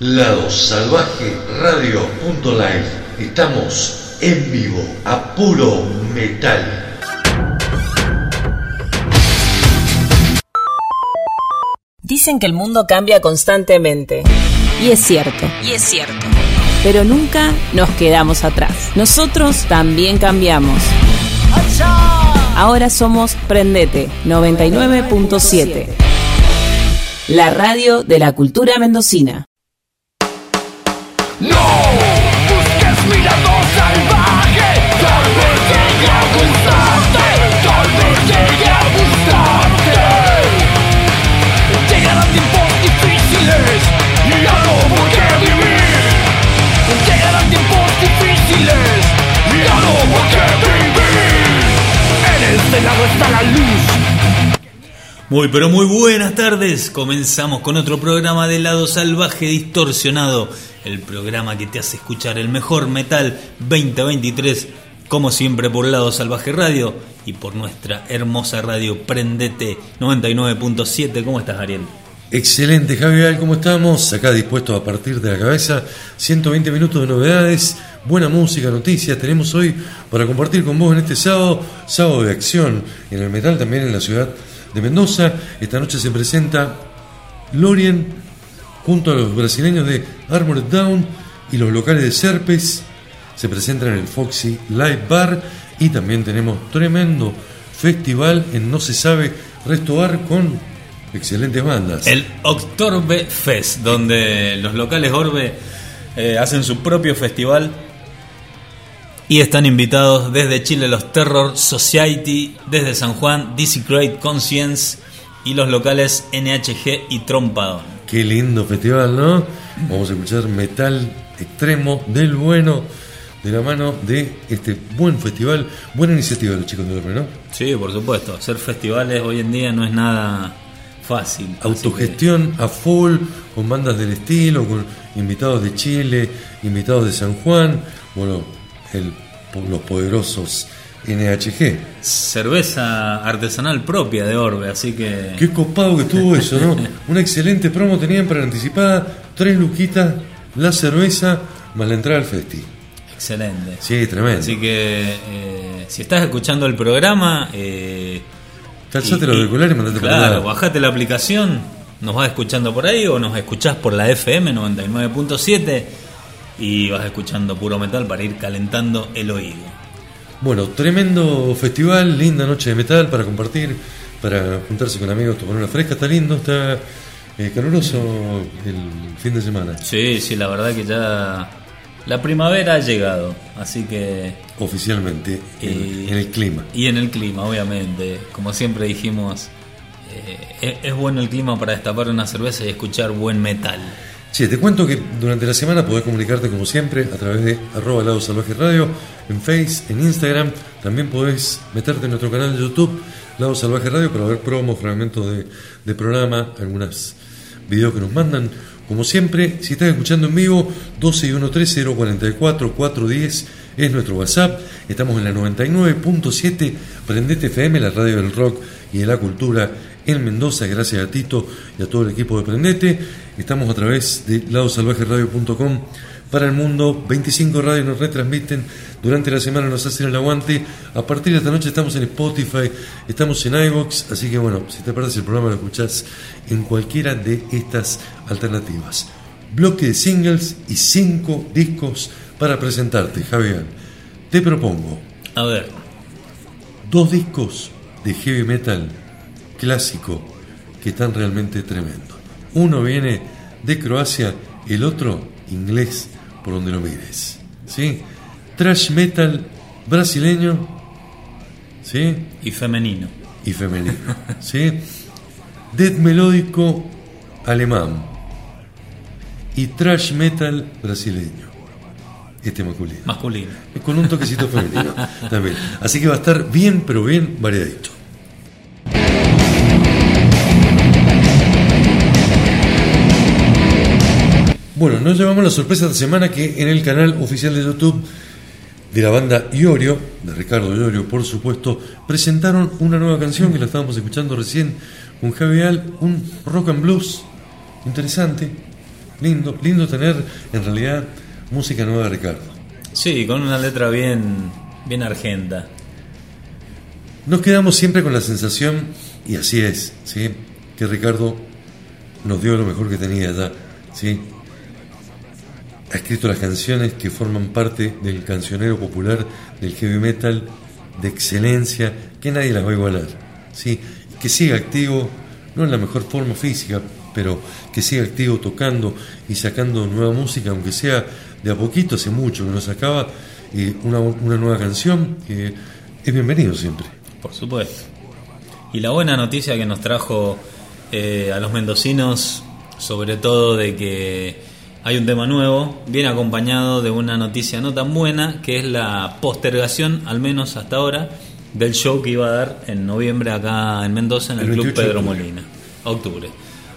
Lado Salvaje Radio.live. Estamos en vivo a puro metal. Dicen que el mundo cambia constantemente. Y es cierto. Y es cierto. Pero nunca nos quedamos atrás. Nosotros también cambiamos. Ahora somos Prendete 99.7. La radio de la cultura mendocina. Muy pero muy buenas tardes. Comenzamos con otro programa de lado salvaje distorsionado, el programa que te hace escuchar el mejor metal 2023, como siempre por lado salvaje radio y por nuestra hermosa radio Prendete 99.7. ¿Cómo estás, Ariel? Excelente, Javier, ¿cómo estamos? Acá dispuestos a partir de la cabeza. 120 minutos de novedades, buena música, noticias. Tenemos hoy para compartir con vos en este sábado, sábado de acción en el metal también en la ciudad de Mendoza. Esta noche se presenta Lorien junto a los brasileños de Armored Down y los locales de Serpes. Se presentan en el Foxy Live Bar y también tenemos tremendo festival en No se sabe Resto Bar con excelentes bandas. El Octorbe Fest, donde los locales Orbe eh, hacen su propio festival y están invitados desde Chile los Terror Society, desde San Juan DC Great Conscience y los locales NHG y Trompadón. Qué lindo festival, ¿no? Vamos a escuchar metal extremo del bueno de la mano de este buen festival, buena iniciativa de los chicos de Orbe, ¿no? Sí, por supuesto. Hacer festivales hoy en día no es nada fácil. Autogestión a full, con bandas del estilo, con invitados de Chile, invitados de San Juan, bueno, el- los poderosos NHG. cerveza artesanal propia de Orbe, así que Qué copado que estuvo eso, ¿no? Una excelente promo tenían para anticipada, tres luquitas, la cerveza, más la entrada al festi. excelente. Sí, tremendo. Así que eh, si estás escuchando el programa, eh, Calzate y- los auriculares y mandate Claro, bajate la aplicación, nos vas escuchando por ahí o nos escuchás por la FM 99.7 y vas escuchando puro metal para ir calentando el oído. Bueno, tremendo festival, linda noche de metal para compartir, para juntarse con amigos, tomar una fresca, está lindo, está eh, caluroso el fin de semana. Sí, sí, la verdad que ya la primavera ha llegado, así que Oficialmente, en, en el clima. Y en el clima, obviamente. Como siempre dijimos, eh, es, es bueno el clima para destapar una cerveza y escuchar buen metal. Sí, te cuento que durante la semana podés comunicarte como siempre a través de arroba lado salvaje radio, en Face, en Instagram, también podés meterte en nuestro canal de YouTube, Lado Salvaje Radio, para ver promos, fragmentos de, programa, algunos videos que nos mandan. Como siempre, si estás escuchando en vivo, 12 y 130 44 410 es nuestro WhatsApp. Estamos en la 99.7 Prendete FM, la radio del rock y de la cultura en Mendoza, gracias a Tito y a todo el equipo de Prendete. Estamos a través de ladosalvajeradio.com para el mundo. 25 radios nos retransmiten durante la semana, nos hacen el aguante. A partir de esta noche estamos en Spotify, estamos en iVoox, así que bueno, si te perdés el programa lo escuchás en cualquiera de estas alternativas. Bloque de singles y 5 discos para presentarte, Javier. Te propongo A ver, dos discos de heavy metal clásico que están realmente tremendos. Uno viene de Croacia, el otro inglés, por donde lo mires. ¿Sí? Trash metal brasileño ¿sí? y femenino. y femenino. ¿sí? Death melódico alemán y trash metal brasileño. Este masculino. Masculino. Con un toquecito femenino también. Así que va a estar bien, pero bien variadito. Bueno, nos llevamos la sorpresa esta semana que en el canal oficial de YouTube de la banda Iorio, de Ricardo Iorio, por supuesto, presentaron una nueva canción que la estábamos escuchando recién con Javi Al, un rock and blues interesante, lindo, lindo tener en realidad música nueva de Ricardo. Sí, con una letra bien, bien argenta. Nos quedamos siempre con la sensación, y así es, ¿sí? que Ricardo nos dio lo mejor que tenía ya. ¿sí? Ha escrito las canciones que forman parte del cancionero popular del heavy metal de excelencia, que nadie las va a igualar. ¿sí? Que siga activo, no en la mejor forma física, pero que siga activo tocando y sacando nueva música, aunque sea de a poquito, hace mucho que nos sacaba eh, una, una nueva canción, que es bienvenido siempre. Por supuesto. Y la buena noticia que nos trajo eh, a los mendocinos, sobre todo de que hay un tema nuevo, viene acompañado de una noticia no tan buena, que es la postergación, al menos hasta ahora, del show que iba a dar en noviembre acá en Mendoza, en el, El Club 28 de Pedro octubre. Molina. Octubre.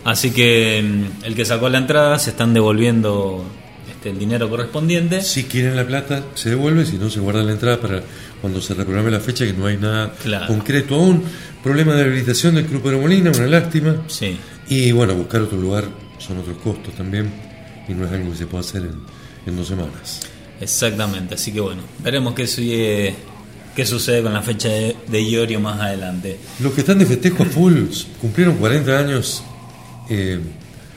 Así que mm, el que sacó la entrada se están devolviendo este, el dinero correspondiente. Si quieren la plata, se devuelve, si no, se guarda la entrada para cuando se reprograme la fecha, que no hay nada Claro. concreto aún. Problema de habilitación del Club Pedro Molina, una lástima. Sí. Y bueno, buscar otro lugar son otros costos también, y no es algo que se pueda hacer en, en dos semanas. Exactamente, así que bueno, veremos qué, sigue- qué sucede con la fecha de, de Iorio más adelante. Los que están de festejo a full, cumplieron 40 años, eh,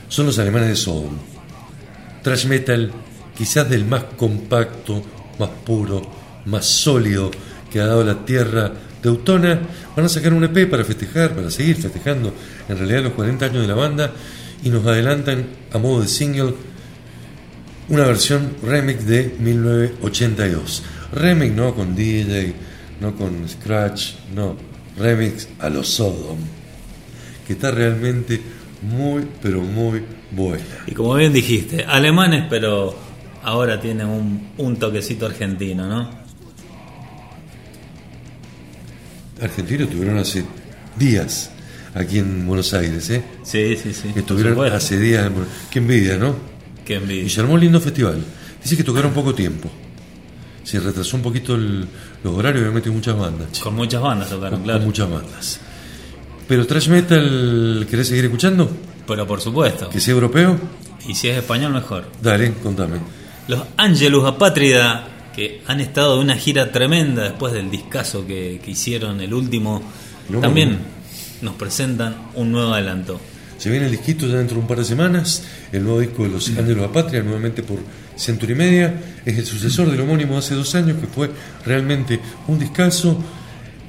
son los alemanes de Sodom. Trash metal, quizás del más compacto, más puro, más sólido que ha dado la tierra teutona. Van a sacar un EP para festejar, para seguir festejando en realidad los 40 años de la banda y nos adelantan a modo de single una versión remix de 1982. Remix no con DJ, no con Scratch, no, remix a los Sodom, que está realmente muy, pero muy buena. Y como bien dijiste, alemanes, pero ahora tienen un, un toquecito argentino, ¿no? Argentinos estuvieron hace días aquí en Buenos Aires, ¿eh? Sí, sí, sí. Estuvieron hace días. en Buenos- Qué envidia, ¿no? Qué Y se armó un lindo festival. Dice que tocaron poco tiempo. Se retrasó un poquito el- los horarios metido muchas bandas. Con muchas bandas tocaron, con, claro. con muchas bandas. Pero Trash Metal, ¿querés seguir escuchando? Pero por supuesto. ¿Que sea europeo? Y si es español, mejor. Dale, contame. Los Angelus Apátrida, que han estado de una gira tremenda después del discazo que, que hicieron, el último, No, también no. nos presentan un nuevo adelanto. Se viene el disquito ya dentro de un par de semanas, el nuevo disco de Los Ángeles a Patria, nuevamente por Century Media, es el sucesor del homónimo de hace dos años, que fue realmente un discazo.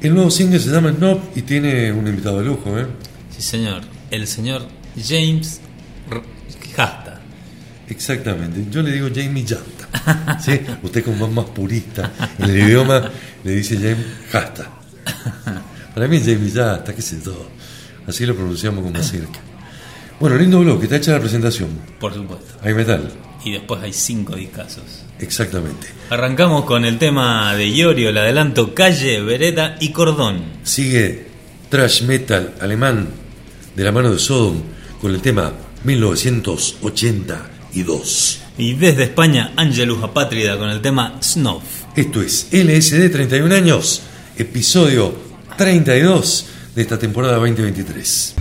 El nuevo single se llama Snob y tiene un invitado de lujo, ¿eh? Sí, señor. El señor James R- Hasta. Exactamente, yo le digo Jamie Llanta. ¿sí? Usted como más, más purista en el idioma le dice James Hasta. Para mí es Jamie Llanta, qué sé yo. Así lo pronunciamos con más cerca. Bueno, lindo bloque, está hecha la presentación. Por supuesto. Hay metal, Y después hay cinco discazos. exactamente. Arrancamos con el tema de Iorio, el adelanto Calle, Vereda y Cordón. Sigue Trash Metal alemán de la mano de Sodom con el tema 1982. Y desde España, Angelus Apátrida con el tema Snuff. Esto es LSD 31 años, episodio 32 de esta temporada 2023.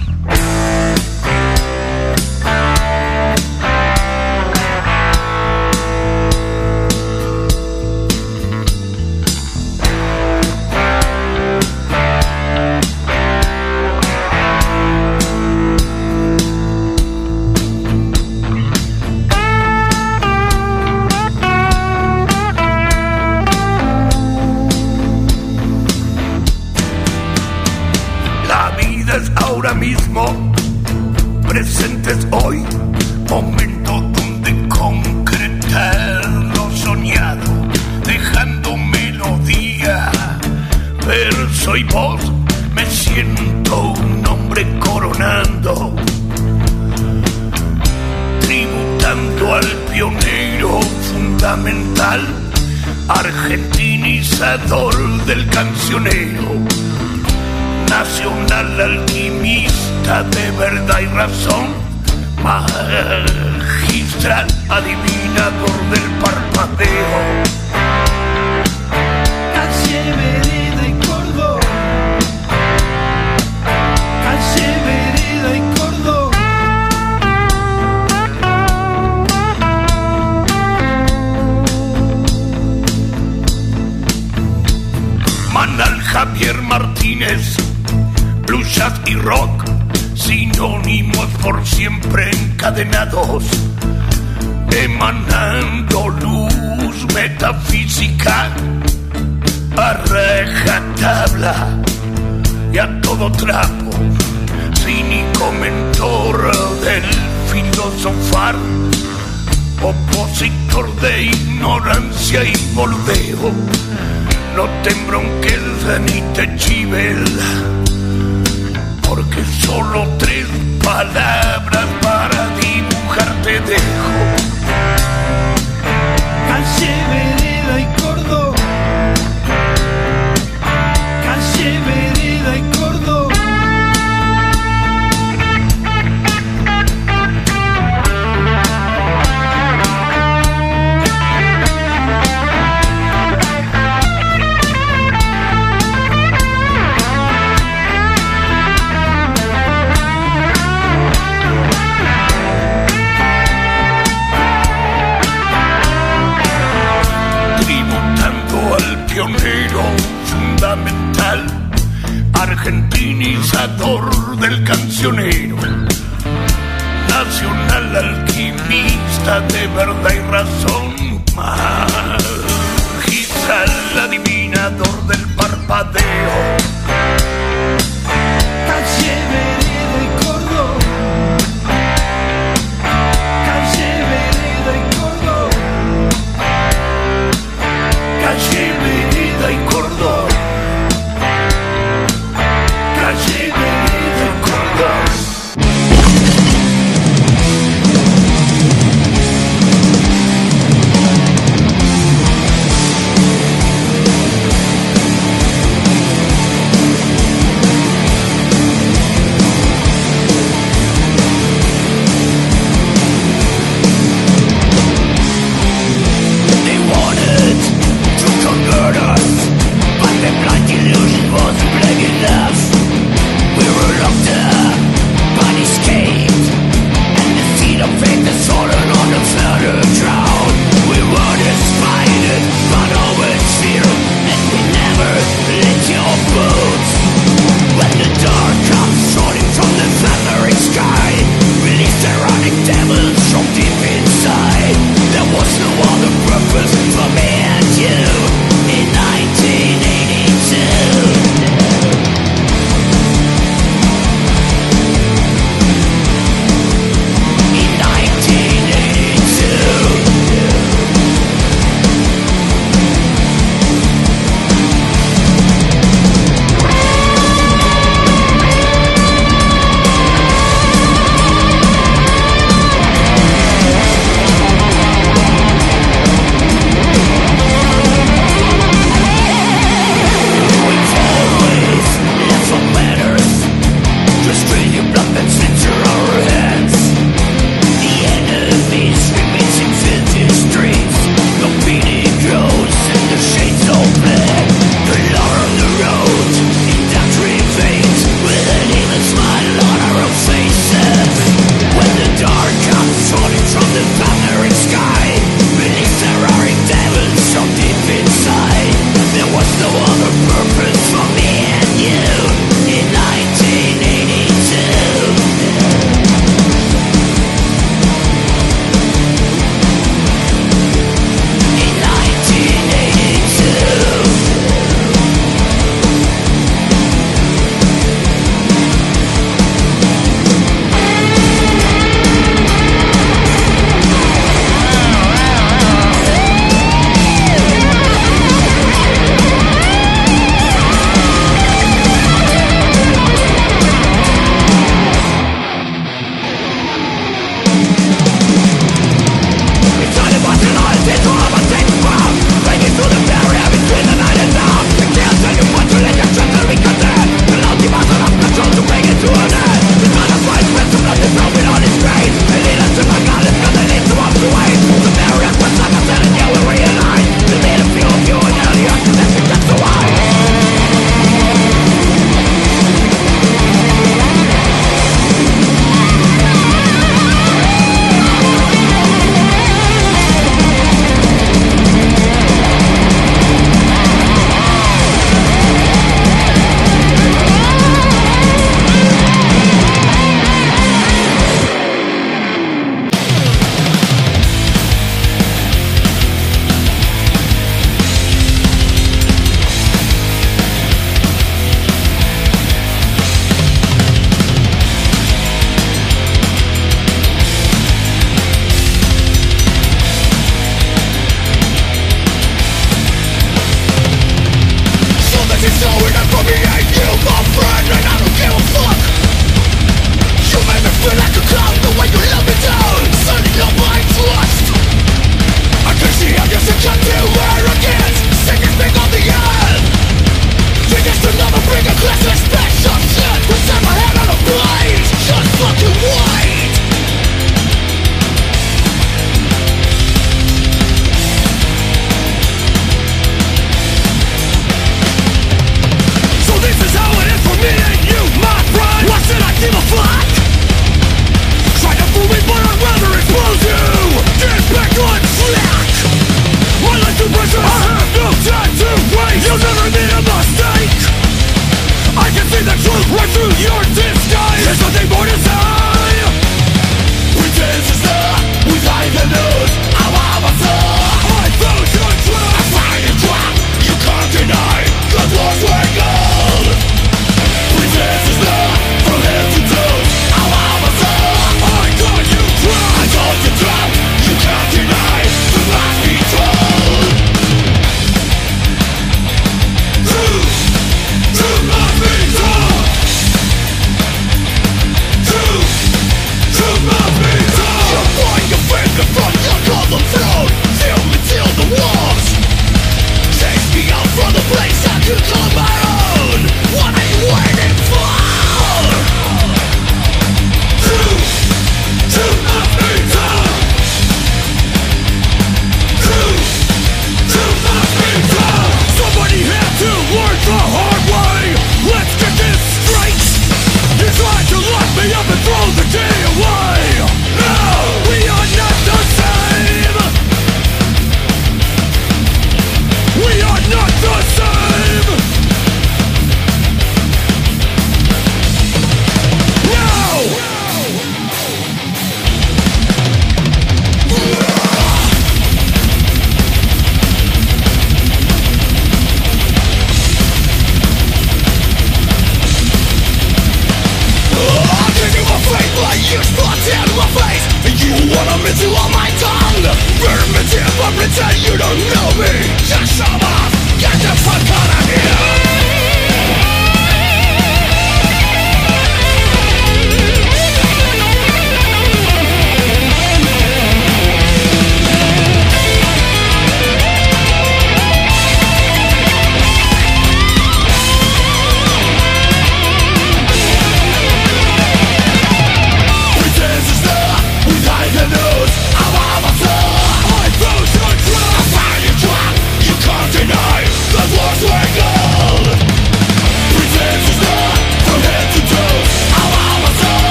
Argentinizador del cancionero nacional alquimista de verdad y razón, magistral adivinador del parpadeo. Es blues, y rock, sinónimos por siempre encadenados, emanando luz metafísica a tabla y a todo trapo, cínico mentor del filosofar, opositor de ignorancia y volveo no te embronques ni te chivel, porque solo tres palabras para dibujarte dejo.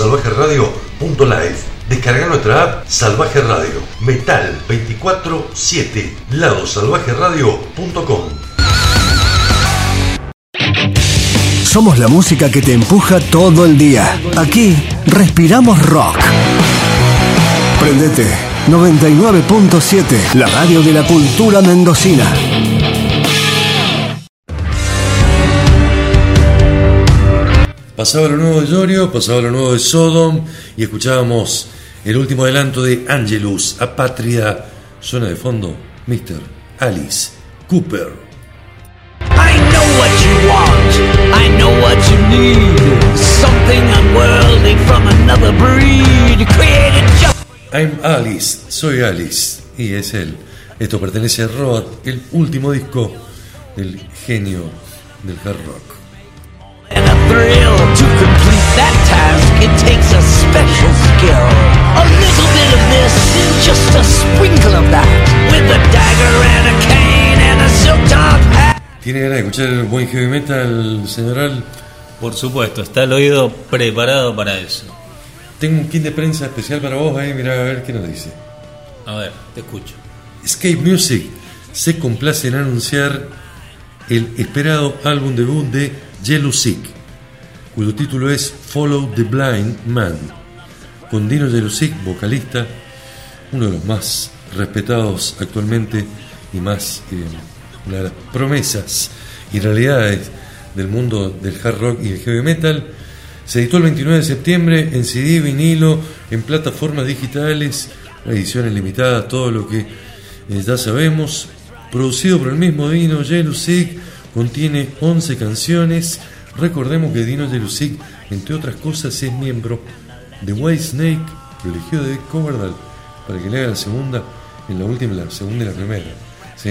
www.ladosalvajeradio.live. Descarga nuestra app Salvaje Radio. Metal 24-7. ladosalvajeradio.com Somos la música que te empuja todo el día. Aquí respiramos rock. Prendete 99.7, la radio de la cultura mendocina. Pasaba lo nuevo de Llorio, pasaba lo nuevo de Sodom y escuchábamos el último adelanto de Angelus, Apátrida. Suena de fondo Mr. Alice Cooper. I know what you want, I know what you need. Something unworldly from another breed, created just. I'm Alice, soy Alice y es él. Esto pertenece a Road, el último disco del genio del hard rock. And a thrill to complete that task, it takes a special skill. A little bit of this, just a sprinkle of that, with a dagger and a cane and a silk top hat. ¿Tiene ganas de escuchar el buen heavy metal, señor Al? Por supuesto, está el oído preparado para eso. Tengo un kit de prensa especial para vos ahí, mirá a ver qué nos dice. A ver, te escucho. Escape Music se complace en anunciar el esperado álbum debut de Yellow Sick, cuyo título es Follow the Blind Man, con Dino Yellow Sick, vocalista, uno de los más respetados actualmente y más eh, una de las promesas y realidades del mundo del hard rock y el heavy metal. Se editó el 29 de septiembre en CD, vinilo, en plataformas digitales, ediciones limitadas, todo lo que eh, ya sabemos. Producido por el mismo Dino Jelusic, contiene 11 canciones. Recordemos que Dino Jelusic, entre otras cosas, es miembro de White Snake, eligió David Coverdale para que le haga la segunda, en la última, la segunda y la primera. ¿sí?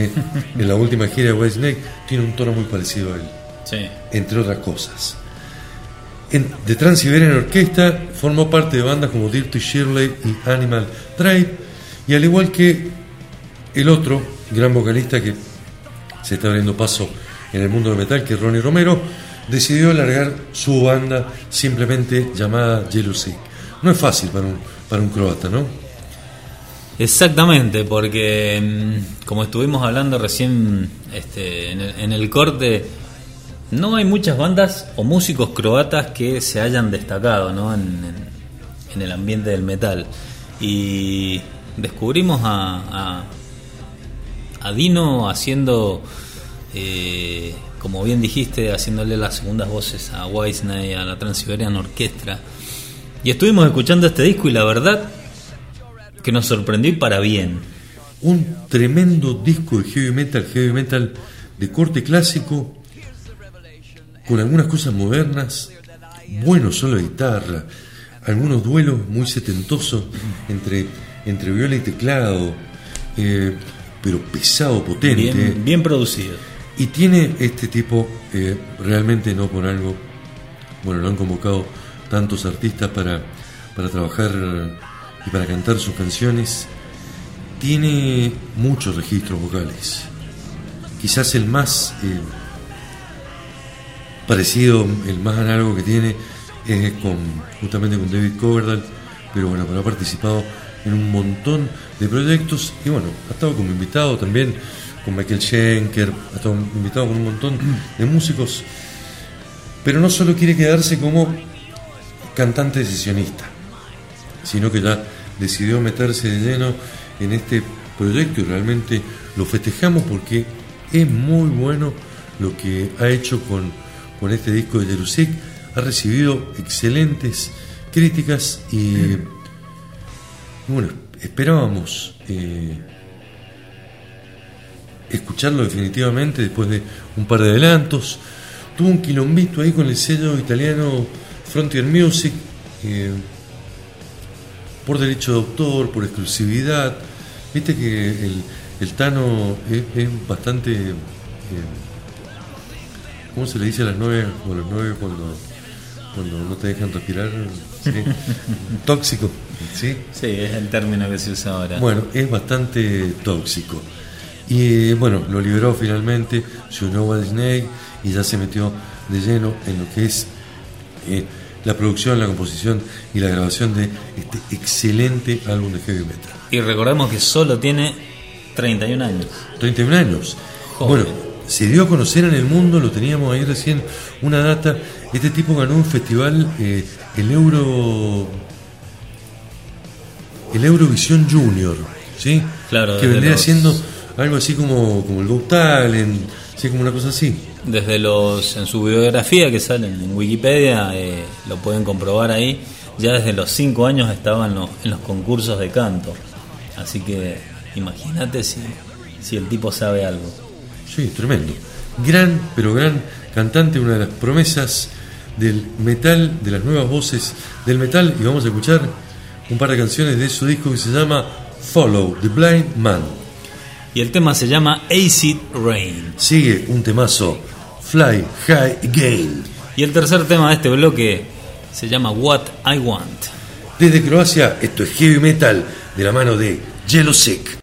en la última gira de White Snake tiene un tono muy parecido a él Sí. entre otras cosas. En, de Transiberian Orquesta formó parte de bandas como Dirty Shirley y Animal Tribe, y al igual que el otro gran vocalista que se está abriendo paso en el mundo del metal, que Ronnie Romero, decidió alargar su banda simplemente llamada Sick. No es fácil para un, para un croata, ¿no? Exactamente, porque mm, como estuvimos hablando recién este, en, el, en corte, no hay muchas bandas o músicos croatas que se hayan destacado ¿no? en, en- en el ambiente del metal. Y descubrimos a, a, a Dino haciendo, eh, como bien dijiste, haciéndole las segundas voces a Wisney, a la Transiberian Orquestra. Y estuvimos escuchando este disco y la verdad Que nos sorprendió y para bien. Un tremendo disco de heavy metal, heavy metal de corte clásico, con algunas cosas modernas, bueno solo de guitarra, algunos duelos muy setentosos entre, entre viola y teclado, eh, pero pesado, potente. Bien, bien producido. Y tiene este tipo, eh, realmente no por algo, bueno, lo han convocado tantos artistas para, para trabajar y para cantar sus canciones, tiene muchos registros vocales. Quizás el más eh, parecido, el más análogo que tiene es con, justamente con David Coverdale, pero bueno, pero ha participado en un montón de proyectos y bueno, ha estado como invitado también con Michael Schenker, ha estado invitado con un montón de músicos, pero no solo quiere quedarse como cantante sesionista, sino que ya decidió meterse de lleno en este proyecto y realmente lo festejamos porque es muy bueno lo que ha hecho con, con este disco de Jerusik. Ha recibido excelentes críticas y bueno, esperábamos eh, escucharlo definitivamente después de un par de adelantos. Tuvo un quilombito ahí con el sello italiano Frontier Music, eh, por derecho de autor, por exclusividad. Viste que el, el Tano es, es bastante. eh, ¿Cómo se le dice a las nueve? O a los nueve cuando, cuando no te dejan respirar. ¿sí? Tóxico. ¿sí? Sí, es el término que se usa ahora. Bueno, es bastante tóxico. Y bueno, lo liberó finalmente, se unió a Disney y ya se metió de lleno en lo que es eh, la producción, la composición y la grabación de este excelente álbum de heavy metal. Y recordemos que solo tiene 31 años. 31 años. Joven. Bueno, se dio a conocer en el mundo, lo teníamos ahí recién una data. Este tipo ganó un festival, eh, el Euro. El Eurovisión Junior, ¿sí? Claro, Que vendría los- siendo algo así como, como el Go Talent, ¿sí? Como una cosa así. Desde los en su biografía que salen en Wikipedia, eh, lo pueden comprobar ahí. Ya desde los 5 años estaba en los, en los concursos de canto. Así que imagínate si, si el tipo sabe algo. Sí, tremendo. Gran, pero gran cantante, una de las promesas del metal, de las nuevas voces del metal. Y vamos a escuchar un par de canciones de su disco que se llama Follow the Blind Man. Y el tema se llama Acid Rain. Sigue un temazo, Fly High Again. Y el tercer tema de este bloque se llama What I Want. Desde Croacia, esto es heavy metal de la mano de Yellow Sick.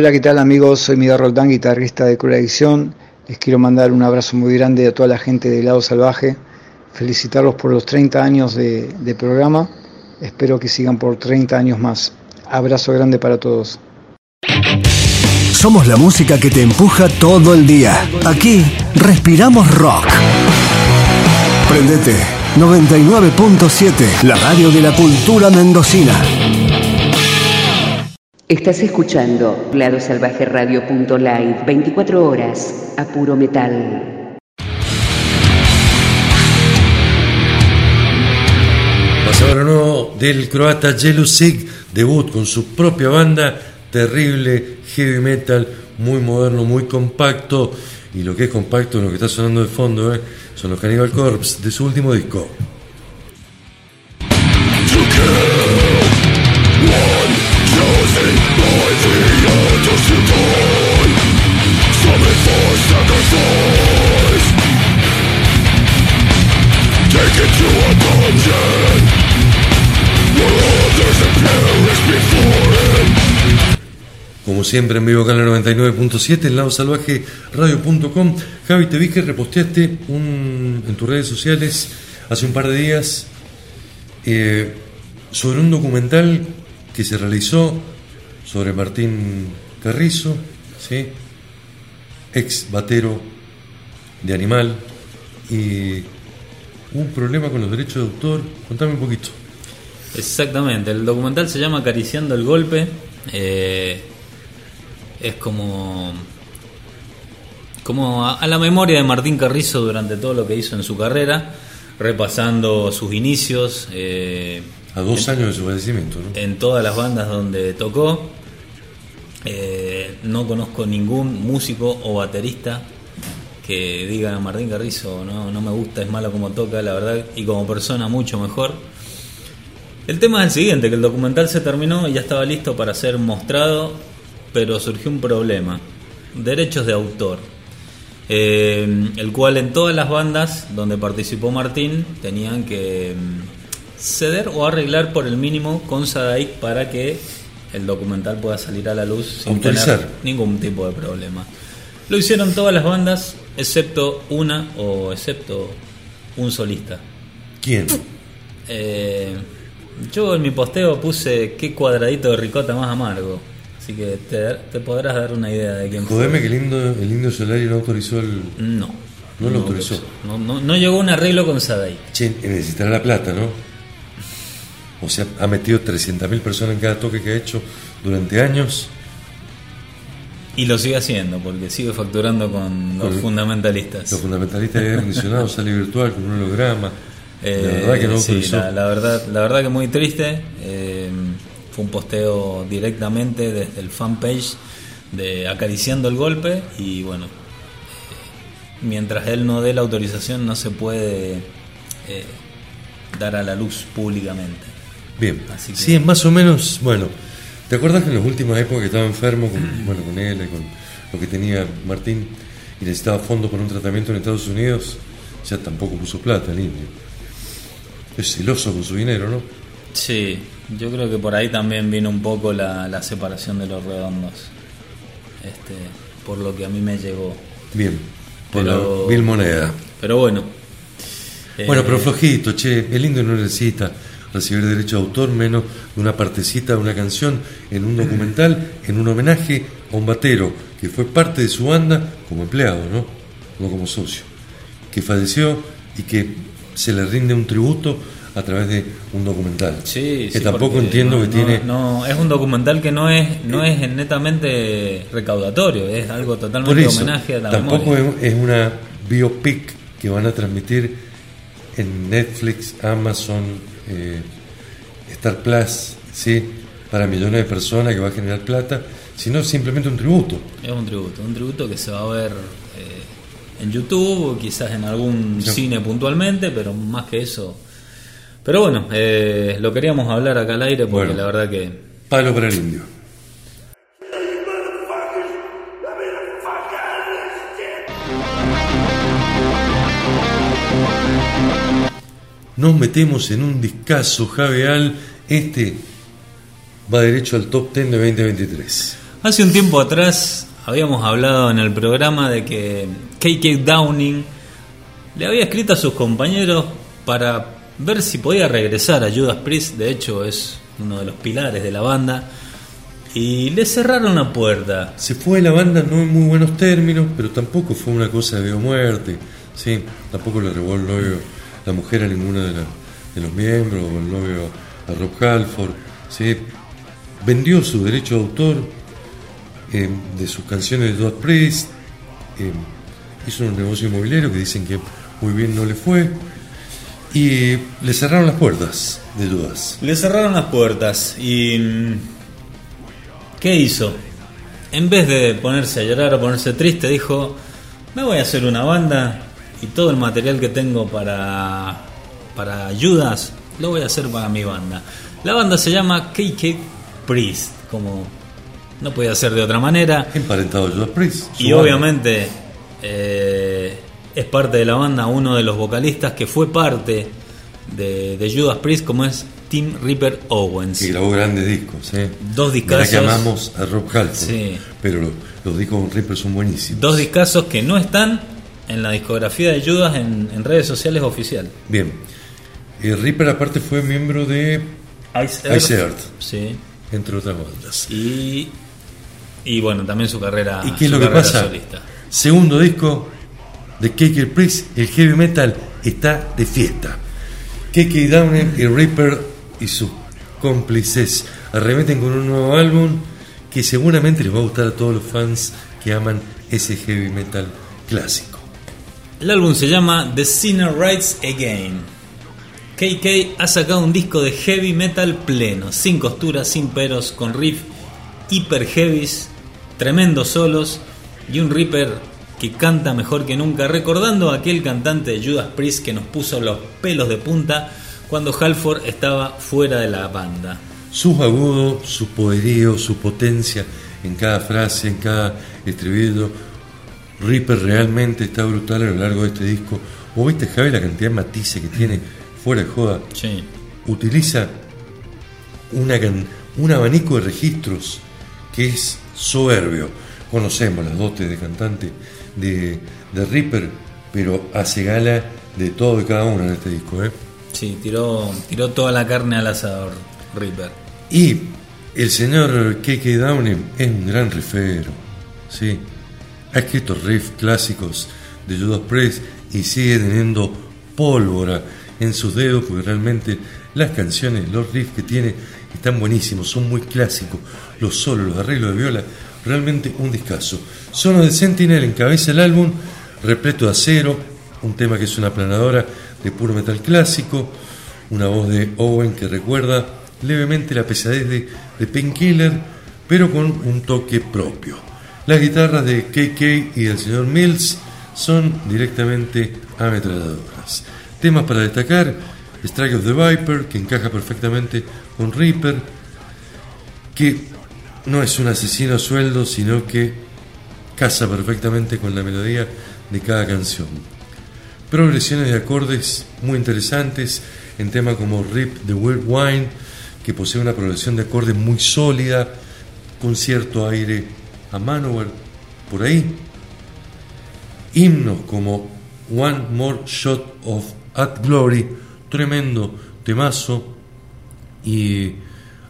Hola, ¿qué tal amigos? Soy Miguel Roldán, guitarrista de Cruel Adicción. Les quiero mandar un abrazo muy grande a toda la gente de Lado Salvaje. Felicitarlos por los 30 años de, de programa. Espero que sigan por 30 años más. Abrazo grande para todos. Somos la música que te empuja todo el día. Aquí respiramos rock. Prendete 99.7, la radio de la cultura mendocina. Estás escuchando ladosalvajeradio.live 24 horas a puro metal. Pasaba nuevo del croata Jelusig, debut con su propia banda, terrible heavy metal, muy moderno, muy compacto. Y lo que es compacto, lo que está sonando de fondo, ¿eh? son los Cannibal Corpse de su último disco. Como siempre en vivo acá en la 99.7 en lado radio.com. Javi, te vi que reposteaste un, en tus redes sociales hace un par de días eh, sobre un documental que se realizó sobre Martín Carrizo, ¿sí? ex batero de Animal, y un problema con los derechos de autor. Contame un poquito. Exactamente, el documental se llama Acariciando el Golpe. Eh, es como como a, a la memoria de Martín Carrizo durante todo lo que hizo en su carrera, repasando sus inicios. eh, A dos en- años de su fallecimiento, ¿no? en todas las bandas donde tocó. Eh, no conozco ningún músico o baterista que diga Martín Carrizo no, no me gusta, es malo como toca, la verdad, y como persona mucho mejor. El tema es el siguiente, que el documental se terminó y ya estaba listo para ser mostrado, pero surgió un problema. Derechos de autor. Eh, el cual en todas las bandas donde participó Martín tenían que mm, ceder o arreglar por el mínimo con Sadaic para que el documental pueda salir a la luz sin Autorizar. tener ningún tipo de problema. Lo hicieron todas las bandas, excepto una o excepto un solista. ¿Quién? Eh, yo en mi posteo puse qué cuadradito de ricota más amargo. Así que te, te podrás dar una idea de quién Jodeme fue. que el indio, el indio Solari no autorizó el. No. No lo autorizó. No, no, no llegó un arreglo con Sadai. Che, necesitará la plata, ¿no? O sea, ha metido 300.000 personas en cada toque que ha hecho durante años. Y lo sigue haciendo porque sigue facturando con los Con- fundamentalistas. Los fundamentalistas aire acondicionado sale virtual con un holograma. Eh, la verdad que no sí, la, la verdad, la verdad que muy triste. Eh, fue un posteo directamente desde el fanpage de Acariciando el Golpe y bueno, eh, mientras él no dé la autorización no se puede eh, dar a la luz públicamente. Bien. Así que- Sí, es más o menos. Bueno, ¿te acuerdas que en las últimas épocas que estaba enfermo, con, bueno, con él, y con lo que tenía Martín, y necesitaba fondos para un tratamiento en Estados Unidos? Ya tampoco puso plata el indio. Es celoso con su dinero, ¿no? Sí, yo creo que por ahí también vino un poco la, la separación de los redondos. Este, por lo que a mí me llegó. Bien. Por Pero- la mil moneda. Pero bueno. Bueno, Eh, pero flojito, che, el indio no necesita recibir derecho de autor menos de una partecita de una canción en un documental, en un homenaje a un batero que fue parte de su banda como empleado, ¿no? No como socio, que falleció y que se le rinde un tributo a través de un documental. Sí, que sí, tampoco entiendo no- que no- tiene... No, es un documental que no es no es netamente recaudatorio, es algo totalmente eso, homenaje a la tampoco memoria. es una biopic que van a transmitir en Netflix, Amazon, eh, Star Plus, ¿sí? para millones de personas que va a generar plata, sino simplemente un tributo. Es un tributo, un tributo que se va a ver eh, en YouTube, o quizás en algún Sí. cine puntualmente, pero más que eso. Pero bueno, eh, lo queríamos hablar acá al aire porque Bueno. la verdad que Palo para el indio. Nos metemos en un discazo javeal. Este va derecho al top 10 de 2023. Hace un tiempo atrás habíamos hablado en el programa de que KK Downing le había escrito a sus compañeros para ver si podía regresar a Judas Priest, de hecho es uno de los pilares de la banda, y le cerraron la puerta. Se fue de la banda no en muy buenos términos, pero tampoco fue una cosa de vida o muerte. Sí, tampoco le novio, la mujer a ninguno de, los miembros, o el novio a Rob Halford. Sí, vendió su derecho de autor eh, de sus canciones de Judas Priest. eh, hizo un negocio inmobiliario que dicen que muy bien no le fue. Y le cerraron las puertas de Judas. Le cerraron las puertas y... mm, ¿Qué hizo? En vez de ponerse a llorar o ponerse triste, dijo, me voy a hacer una banda y todo el material que tengo para, para ayudas lo voy a hacer para mi banda. La banda se llama KK Priest, como no podía ser de otra manera. Emparentado Judas Priest. Y banda. obviamente eh, es parte de la banda uno de los vocalistas que fue parte de, de Judas Priest, como es Tim Ripper Owens. que grabó grandes discos. ¿eh? Dos Mirá discazos. que amamos a Rob Halford, Sí. pero lo- los discos con Ripper son buenísimos. Dos discazos que no están en la discografía de Judas en, en redes sociales oficial. Bien. Eh, Ripper aparte fue miembro de Ice Ice Earth, Sí. entre otras bandas. Y, y bueno, también su carrera, ¿Y qué es lo que pasa? solista. Segundo disco de KK Priest, el heavy metal está de fiesta. KK Downer y Ripper y sus cómplices arremeten con un nuevo álbum que seguramente les va a gustar a todos los fans que aman ese heavy metal clásico. El álbum se llama The Sinner Rides Again. KK ha sacado un disco de heavy metal pleno, sin costuras, sin peros, con riff hiper heavies, tremendos solos y un Reaper que canta mejor que nunca, recordando a aquel cantante de Judas Priest que nos puso los pelos de punta cuando Halford estaba fuera de la banda. Sus agudos, su poderío, su potencia en cada frase, en cada estribillo. Reaper realmente está brutal a lo largo de este disco. ¿Vos viste, Javi, la cantidad de matices que tiene fuera de joda? Sí. Utiliza una un abanico de registros que es soberbio. Conocemos las dotes de cantante de, de Reaper, pero hace gala de todo y cada uno en este disco. ¿eh? Sí, tiró, tiró toda la carne al asador, Reaper. Y el señor K.K. Downing es un gran riffero, ¿sí? Ha escrito riffs clásicos de Judas Priest y sigue teniendo pólvora en sus dedos porque realmente las canciones, los riffs que tiene están buenísimos, son muy clásicos. Los solos, los arreglos de viola, realmente un discazo. Sonos de Sentinel encabeza el álbum, repleto de acero, un tema que es una planadora de puro metal clásico, una voz de Owen que recuerda levemente la pesadez de, de Painkiller, pero con un toque propio. Las guitarras de KK y del señor Mills son directamente ametralladoras. Temas para destacar: Strike of the Viper, que encaja perfectamente con Reaper, que no es un asesino a sueldo, sino que casa perfectamente con la melodía de cada canción. Progresiones de acordes muy interesantes en temas como Rip the Weird Wine, que posee una progresión de acordes muy sólida, con cierto aire a Manowar por ahí. Himnos como One More Shot of At Glory, tremendo temazo, y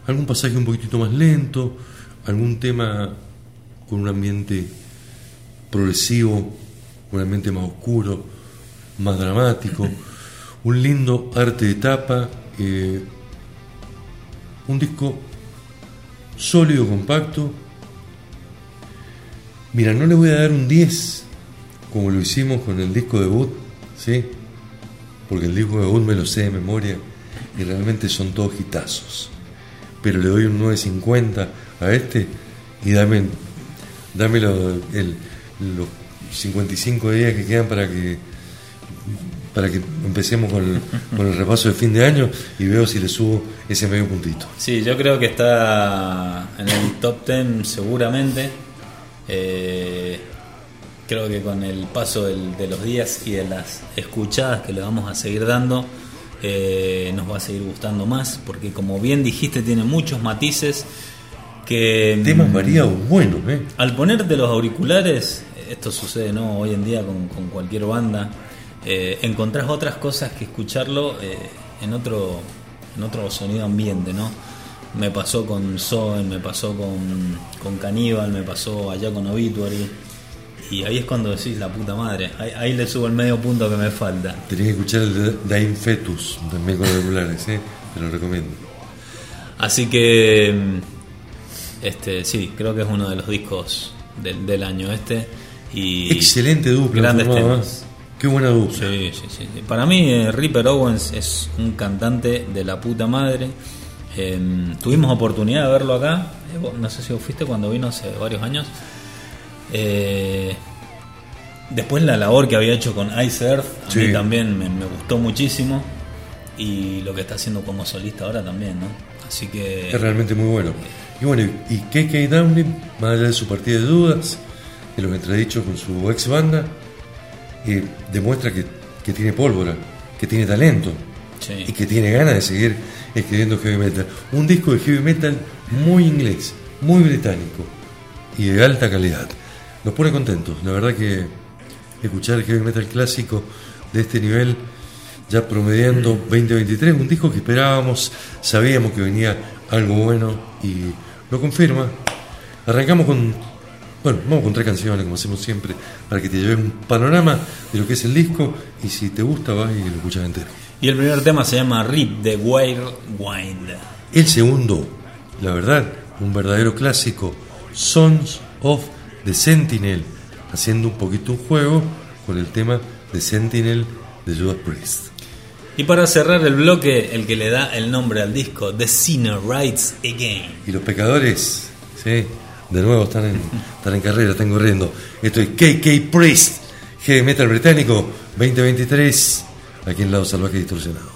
algún pasaje un poquitito más lento, algún tema con un ambiente progresivo, un ambiente más oscuro, más dramático, un lindo arte de tapa, eh, un disco sólido, compacto. Mira, no le voy a dar un 10 como lo hicimos con el disco debut, ¿sí? Porque el disco debut me lo sé de memoria y realmente son todos hitazos. Pero le doy un 9.50 a este y dame, dame lo- el- los 55 días que quedan para que para que empecemos con el, con el repaso de fin de año y veo si le subo ese medio puntito. Sí, yo creo que está en el top 10 seguramente. Eh, creo que con el paso del- de los días y de las escuchadas que le vamos a seguir dando, eh, nos va a seguir gustando más, porque como bien dijiste, tiene muchos matices que Temas variados, buenos, ¿eh? al ponerte los auriculares, esto sucede no hoy en día con, con cualquier banda, eh, encontrás otras cosas que escucharlo eh, en otro en otro sonido ambiente, ¿no? Me pasó con Soen, me pasó con, con Caníbal, me pasó allá con Obituary. Y ahí es cuando decís la puta madre. Ahí, ahí le subo el medio punto que me falta. Tenés que escuchar el de Daim Fetus, también con auriculares, ¿eh? Te lo recomiendo. Así que este sí, creo que es uno de los discos del, del año este. Y Excelente dupla, Grandes temas. ¿eh? Qué buena dupla. Sí, sí, sí. sí. Para mí, eh, Ripper Owens es un cantante de la puta madre. Eh, tuvimos oportunidad de verlo acá. Eh, No sé si vos fuiste cuando vino hace varios años. Eh, después la labor que había hecho con Ice Earth, a mí también me, me gustó muchísimo. Y lo que está haciendo como solista ahora también, ¿no? Así que... Es realmente muy bueno. Y bueno, y KK Downing, más allá de su partida de dudas, de los entredichos con su ex banda, eh, demuestra que, que tiene pólvora, que tiene talento Sí. y que tiene ganas de seguir escribiendo heavy metal. Un disco de heavy metal muy inglés, muy británico y de alta calidad. Nos pone contentos. La verdad que escuchar heavy metal clásico de este nivel, ya promediando 2023, un disco que esperábamos, sabíamos que venía algo bueno y lo confirma. Arrancamos con, bueno, vamos con tres canciones, como hacemos siempre, para que te lleves un panorama de lo que es el disco y si te gusta vas y lo escuchas entero. Y el primer tema se llama Rip the Wild Wind. El segundo, la verdad, un verdadero clásico, Sons of the Sentinel, haciendo un poquito un juego con el tema de Sentinel de Judas Priest. Y para cerrar el bloque, el que le da el nombre al disco, The Sinner Rides Again. Y los pecadores, sí, de nuevo están en, están en carrera, están corriendo. Esto es KK Priest, Heavy Metal Británico 2023, aquí en Lado Salvaje Distorsionado.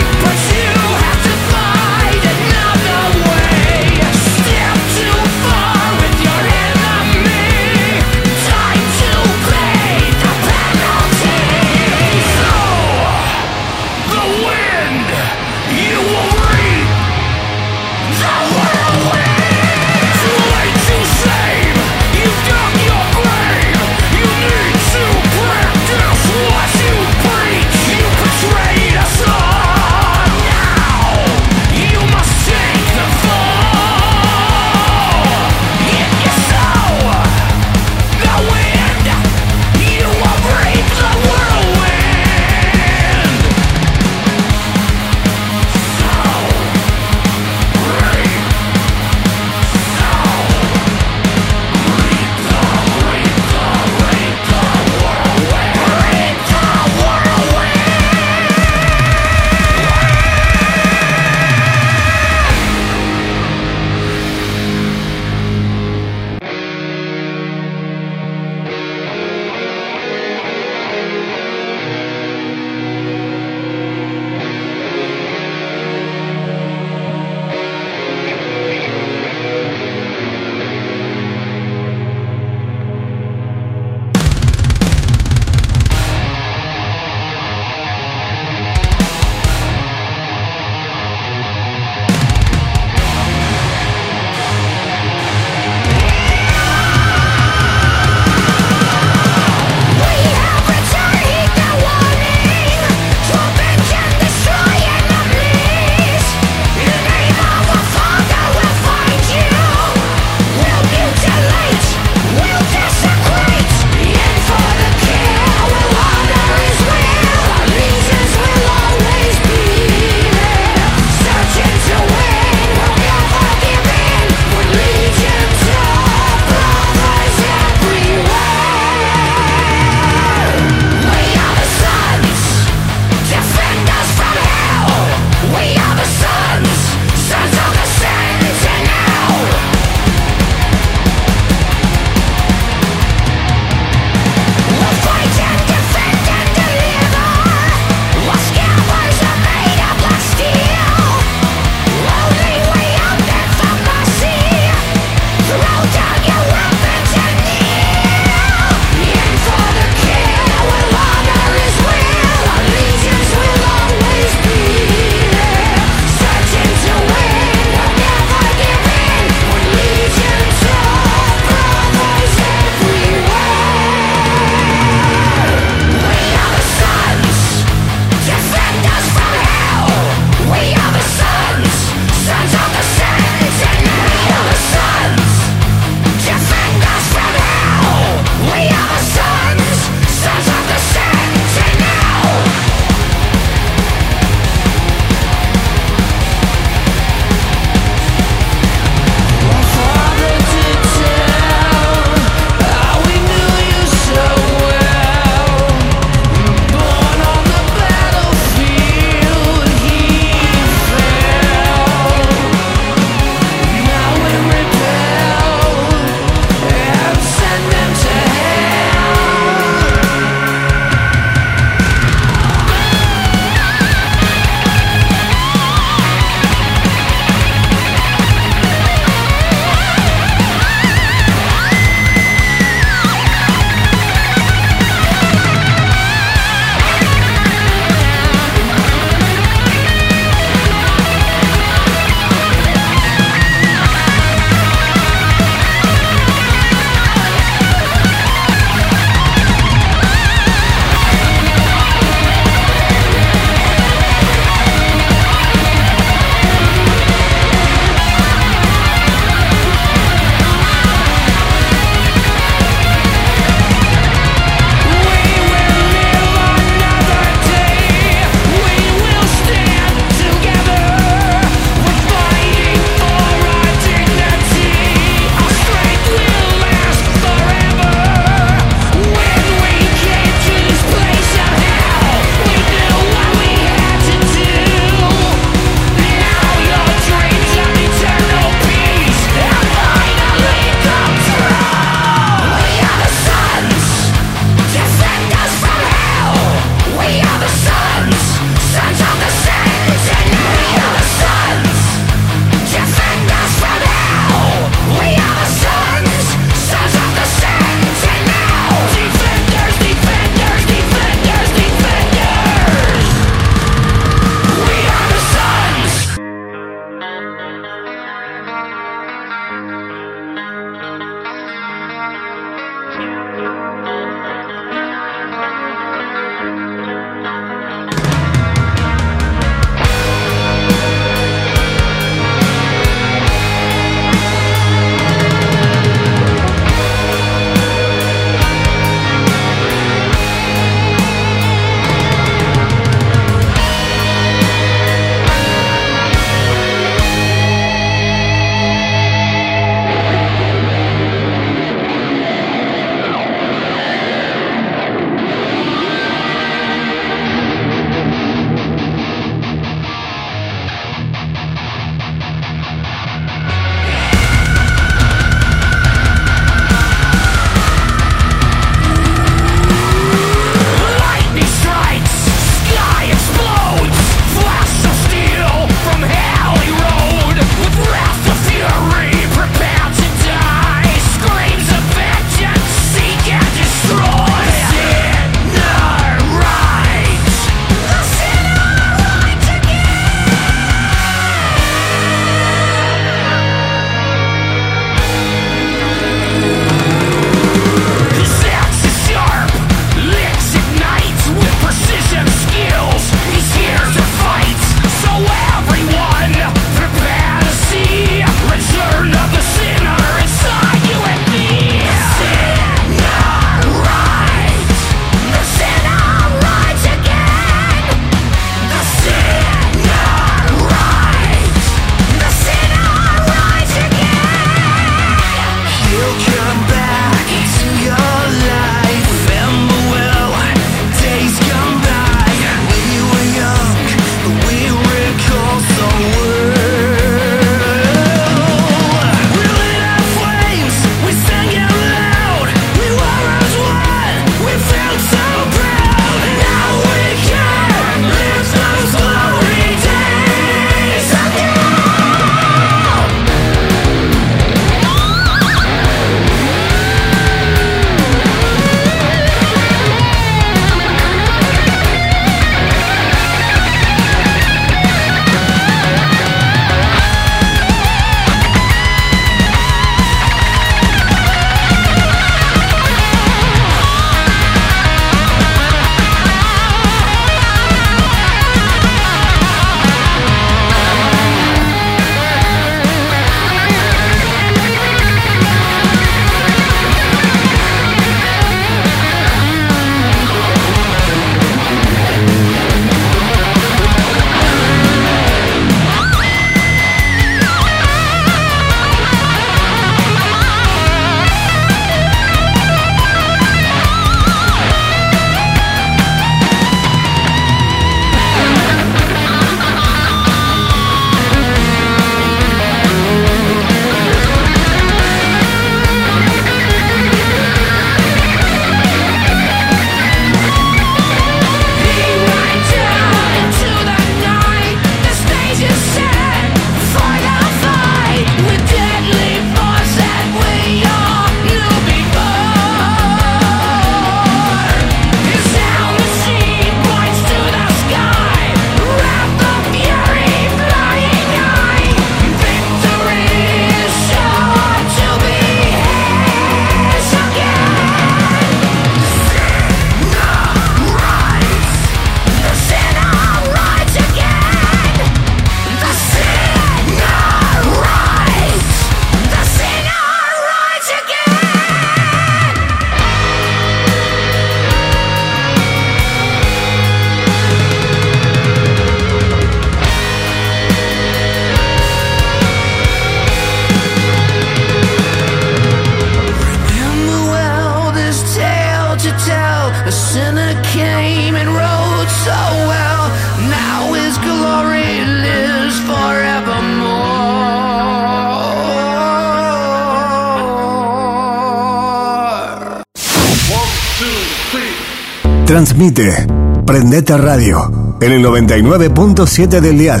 Prendete Radio en el 99.7 del dial.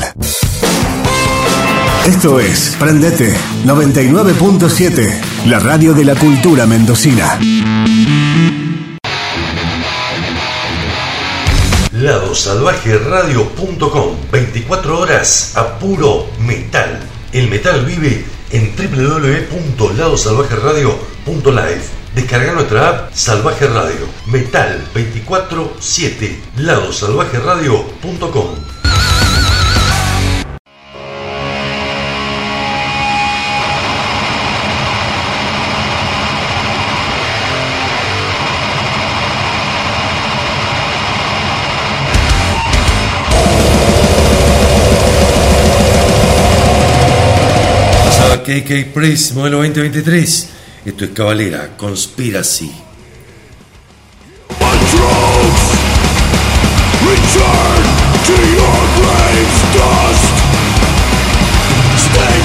Esto es Prendete 99.7, la radio de la cultura mendocina. ladosalvajeradio.com 24 horas a puro metal. El metal vive en www.ladosalvajeradio.live. Descarga nuestra app Salvaje Radio. Metal 24-7. Ladosalvajeradio.com KK Priest, modelo 2023. Esto es Cabalera, Conspiracy.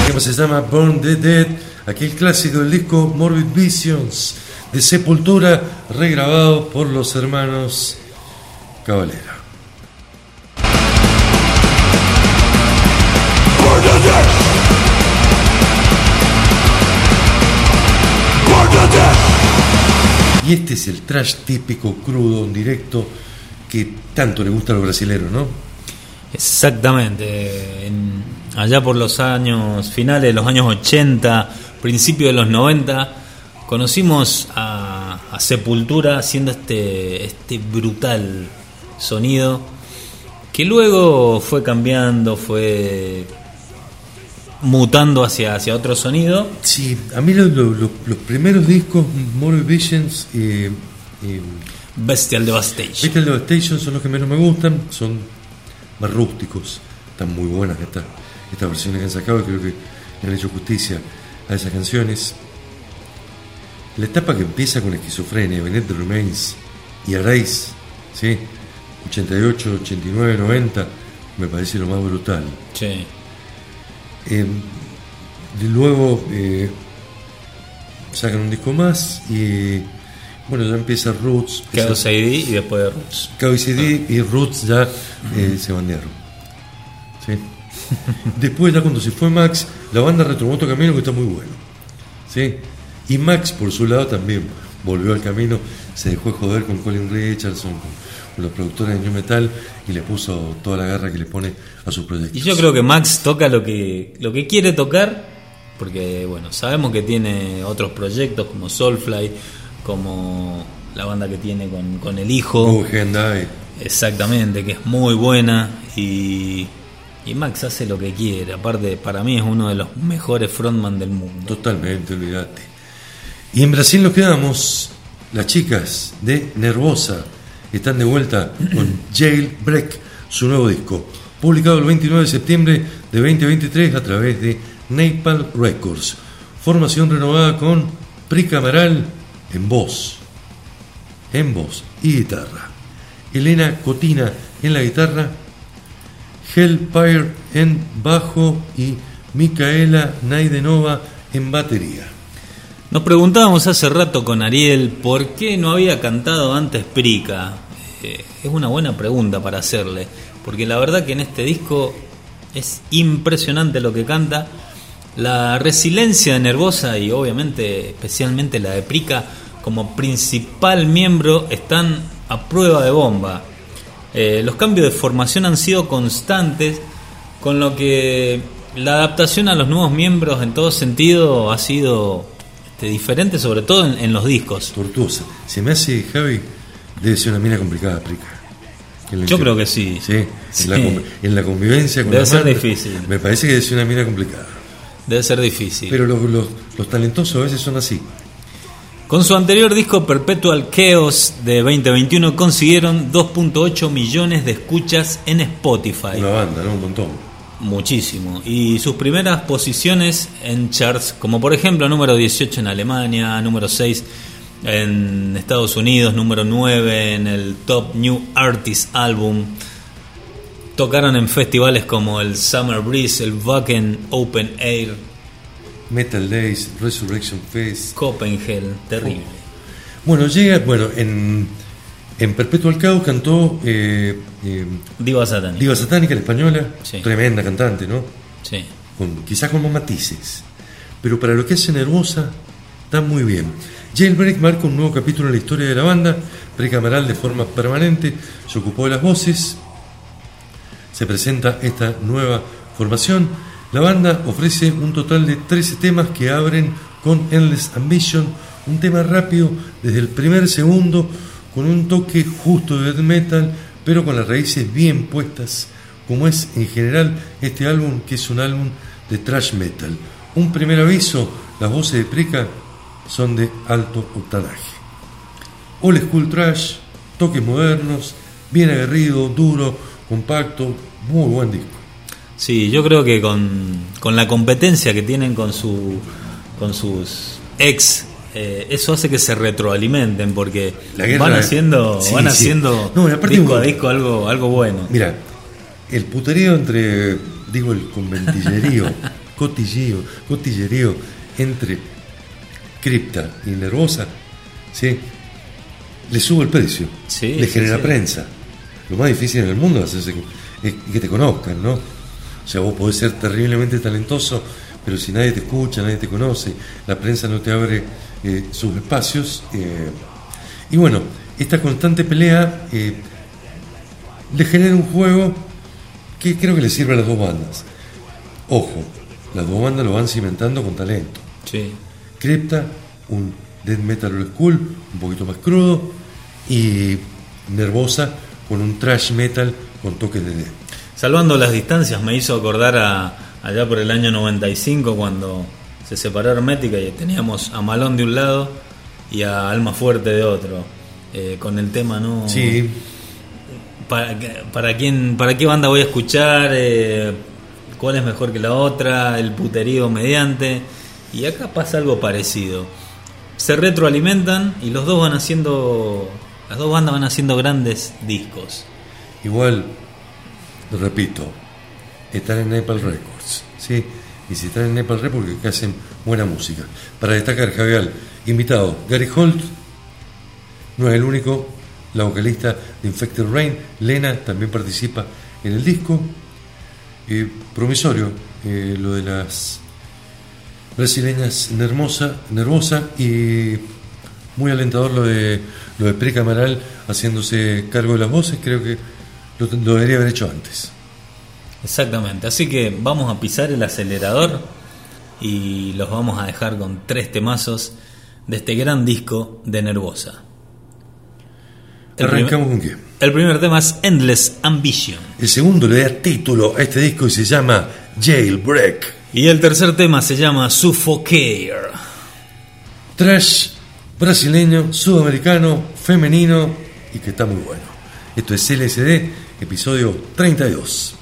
Tema se llama Born the Dead, aquel clásico del disco Morbid Visions de Sepultura, regrabado por los hermanos Cabalera. Y este es el trash típico, crudo, en directo, que tanto le gusta a los brasileños, ¿no? Exactamente. En- allá por los años finales los años 80, principios de los 90, conocimos a, a Sepultura haciendo este, este brutal sonido que luego fue cambiando, fue mutando hacia, hacia otro sonido. Sí, a mí lo- lo- lo- los primeros discos, Morbid Visions y, y Bestial Devastation. Bestial Devastation son los que menos me gustan, son más rústicos, están muy buenas estas, estas versiones que han sacado y creo que han hecho justicia a esas canciones. La etapa que empieza con esquizofrenia, Benet Remains y Arais, ¿sí? 88, 89, 90, me parece lo más brutal. Sí. Eh, de luego eh, sacan un disco más y bueno, ya empieza Roots. Chaos ID y después de Roots. KBCD y Roots ya eh, se bandearon. ¿Sí? Después, ya cuando se fue Max, la banda retomó otro camino que está muy bueno. ¿Sí? Y Max, por su lado, también volvió al camino, se dejó de joder con Colin Richardson, con, con los productores de New Metal y le puso toda la garra que le pone a sus proyectos. Y yo creo que Max toca lo que, lo que quiere tocar, porque bueno, sabemos que tiene otros proyectos como Soulfly, como la banda que tiene con, con el hijo. Hendai. Exactamente, que es muy buena y, y Max hace lo que quiere. Aparte, para mí es uno de los mejores frontman del mundo. Totalmente, olvídate. Y en Brasil nos quedamos, las chicas de Nervosa están de vuelta con Jailbreak, su nuevo disco, publicado el 29 de septiembre de 2023 a través de Napalm Records. Formación renovada con Pri Camaral en voz, en voz y guitarra. Elena Cotina en la guitarra, Hellfire en bajo y Micaela Naidenova en batería. Nos preguntábamos hace rato con Ariel por qué no había cantado antes Prica. Es una buena pregunta para hacerle, porque la verdad que en este disco es impresionante lo que canta. La resiliencia de Nervosa y obviamente especialmente la de Prica como principal miembro están a prueba de bomba. Eh, los cambios de formación han sido constantes, con lo que la adaptación a los nuevos miembros en todo sentido ha sido este, diferente, sobre todo en, los discos. Tortuosa. Me hace, debe ser una mina complicada, Prica. Yo creo que sí. Sí, Sí. En, la, en la convivencia con Debe la ser difícil. Me parece que debe ser una mina complicada. Debe ser difícil. Pero los, los, los talentosos a veces son así. Con su anterior disco Perpetual Chaos de 2021 consiguieron 2.8 millones de escuchas en Spotify. Una banda, ¿no? Un montón. Muchísimo. Y sus primeras posiciones en charts, como por ejemplo número 18 en Alemania, número 6 en Estados Unidos, número 9 en el Top New Artist Album. Tocaron en festivales como el Summer Breeze, el Wacken Open Air, Metal Days, Resurrection Fest. Copenhagen, terrible. Bueno, llega, bueno, en, En Perpetual Caos cantó eh, eh, Diva Satánica. Diva Satánica, la española, Sí. tremenda cantante, ¿no? Sí. Con, quizás con más matices. Pero para lo que hace Nervosa, está muy bien. Jailbreak marca un nuevo capítulo en la historia de la banda. Precameral de forma permanente se ocupó de las voces. Se presenta esta nueva formación. La banda ofrece un total de 13 temas que abren con Endless Ambition, un tema rápido desde el primer segundo, con un toque justo de death metal, pero con las raíces bien puestas, como es en general este álbum, que es un álbum de thrash metal. Un primer aviso, las voces de Preca son de alto octanaje. Old School Trash, toques modernos, bien aguerrido, duro, compacto, muy buen disco. Sí, yo creo que con, con la competencia que tienen con su con sus ex, eh, eso hace que se retroalimenten porque van haciendo, sí, van sí. haciendo No, disco un- a disco algo, algo bueno. Mira, el puterío entre, digo, el conventillerío, cotillerío, cotillerío entre cripta y nervosa, ¿sí? le sube el precio, Sí, le genera sí. prensa. Lo más difícil en el mundo es, hacerse- es que te conozcan, ¿no? O sea, vos podés ser terriblemente talentoso, pero si nadie te escucha, nadie te conoce, la prensa no te abre eh, sus espacios. eh, y bueno, esta constante pelea eh, le genera un juego que creo que le sirve a las dos bandas. Ojo, las dos bandas lo van cimentando con talento. Sí. Crypta, un death metal school, un poquito más crudo, y Nervosa con un thrash metal con toques de death. Salvando las distancias me hizo acordar a allá por el año 95 cuando se separó Hermética y teníamos a Malón de un lado y a Alma Fuerte de otro. Eh, con el tema, ¿no? Sí, ¿Para, para quién, ¿Para qué banda voy a escuchar? Eh, ¿Cuál es mejor que la otra? El puterío mediante. Y acá pasa algo parecido. Se retroalimentan y los dos van haciendo. Las dos bandas van haciendo grandes discos. igual, lo repito, están en Nepal Records, ¿sí? Y si están en Nepal Records, porque hacen buena música. Para destacar, Javier, invitado, Gary Holt, no es el único, la vocalista de Infected Rain, Lena, también participa en el disco. Eh, promisorio, eh, lo de las brasileñas Nervosa, Nervosa y muy alentador lo de lo de Precamaral haciéndose cargo de las voces, creo que lo, lo debería haber hecho antes. Exactamente. Así que vamos a pisar el acelerador y los vamos a dejar con tres temazos de este gran disco de Nervosa. El Arrancamos con qué? El primer tema es Endless Ambition. El segundo le da título a este disco y se llama Jailbreak. Y el tercer tema se llama Suffocare. Trash brasileño, sudamericano, femenino y que está muy bueno. Esto es LSD, episodio 32.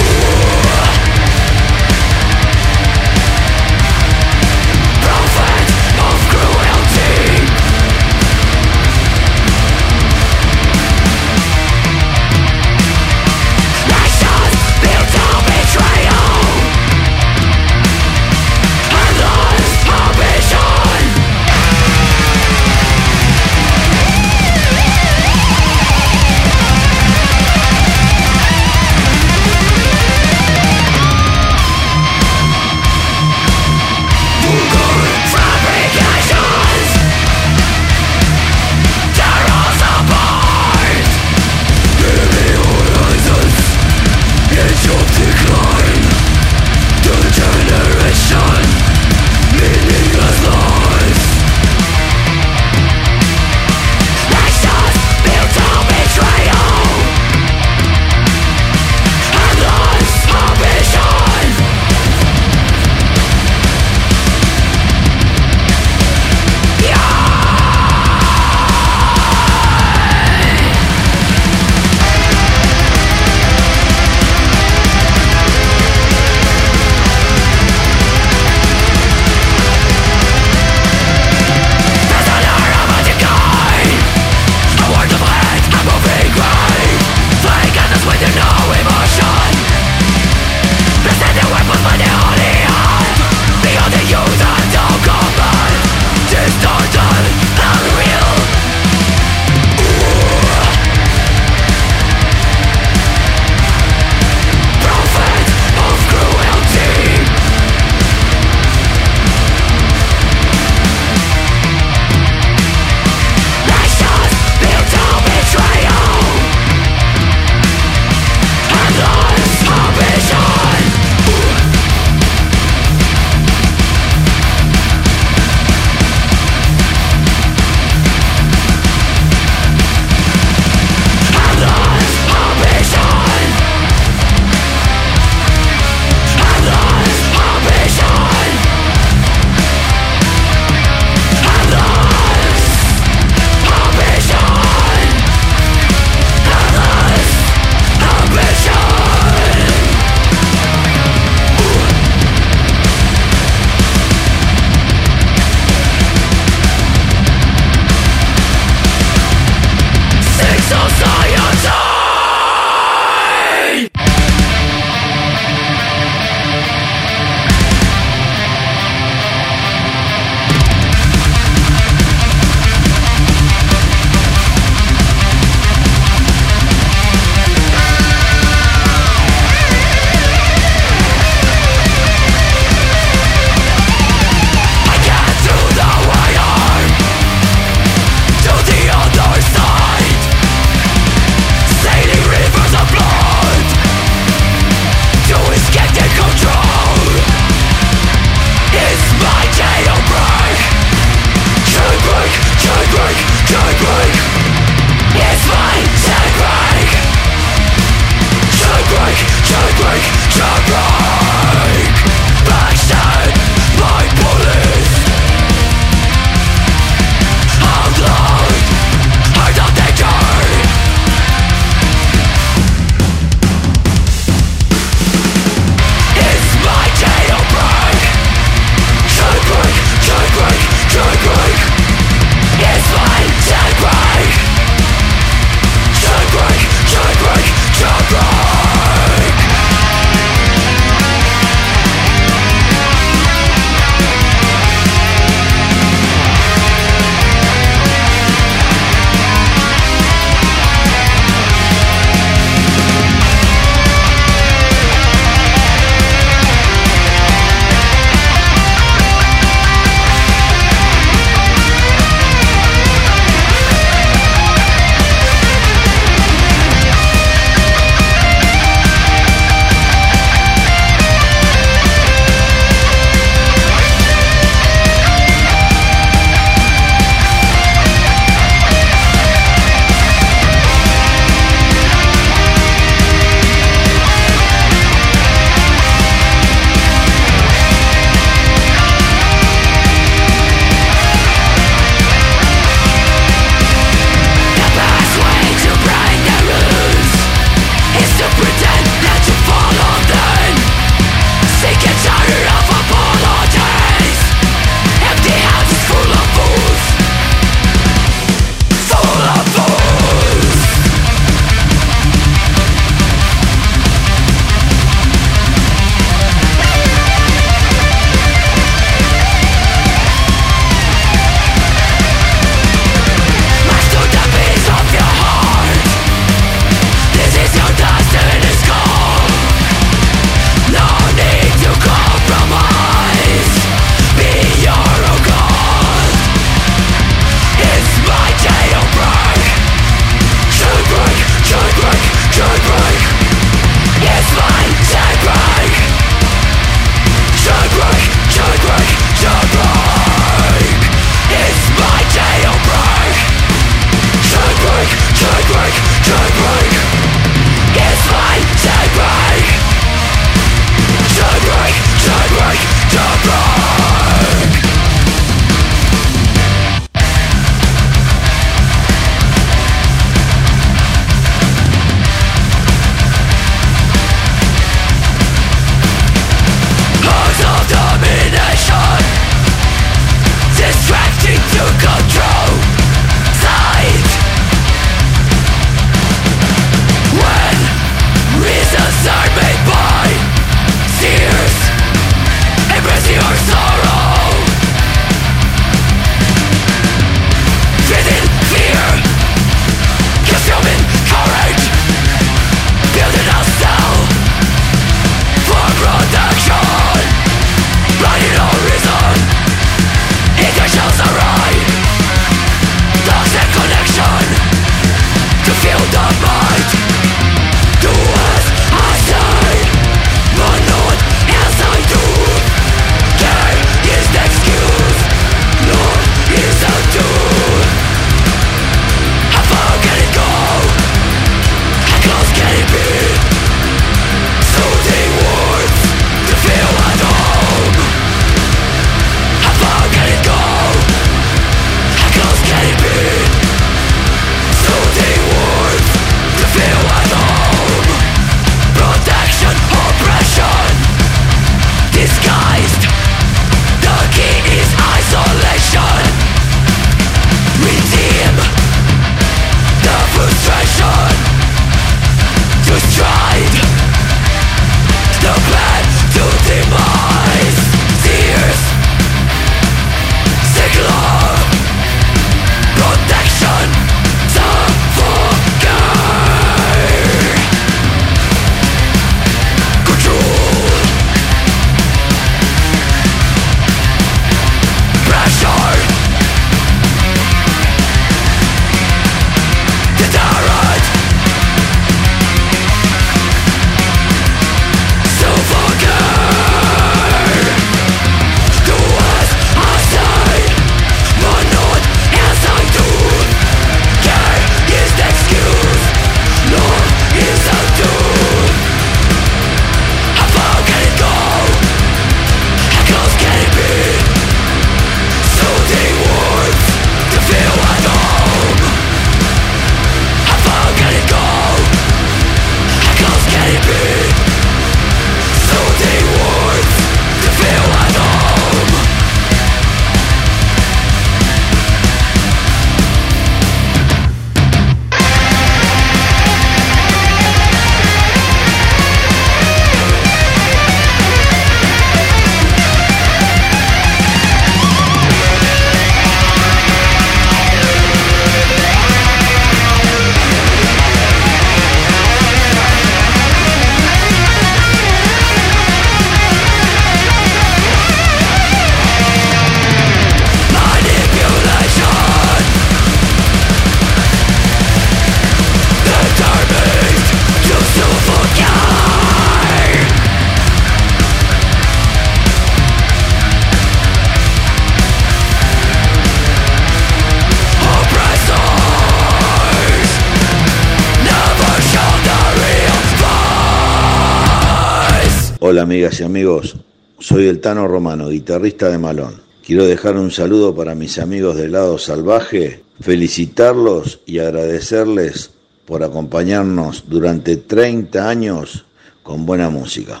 Hola amigas y amigos, soy el Tano Romano, guitarrista de Malón. Quiero dejar un saludo para mis amigos del lado salvaje, felicitarlos y agradecerles por acompañarnos durante 30 años con buena música.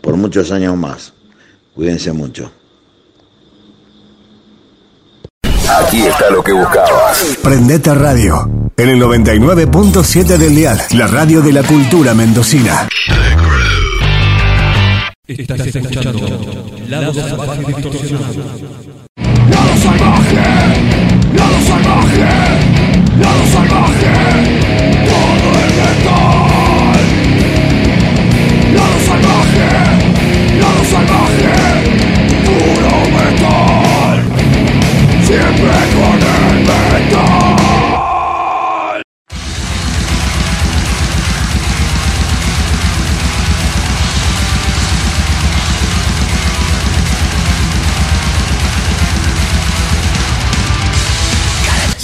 Por muchos años más. Cuídense mucho. Aquí está lo que buscabas. Prendete Radio, en el 99.7 del dial, la radio de la cultura mendocina. Estás escuchando Lado Salvaje Distorsionado. Lado salvaje, lado salvaje, lado salvaje,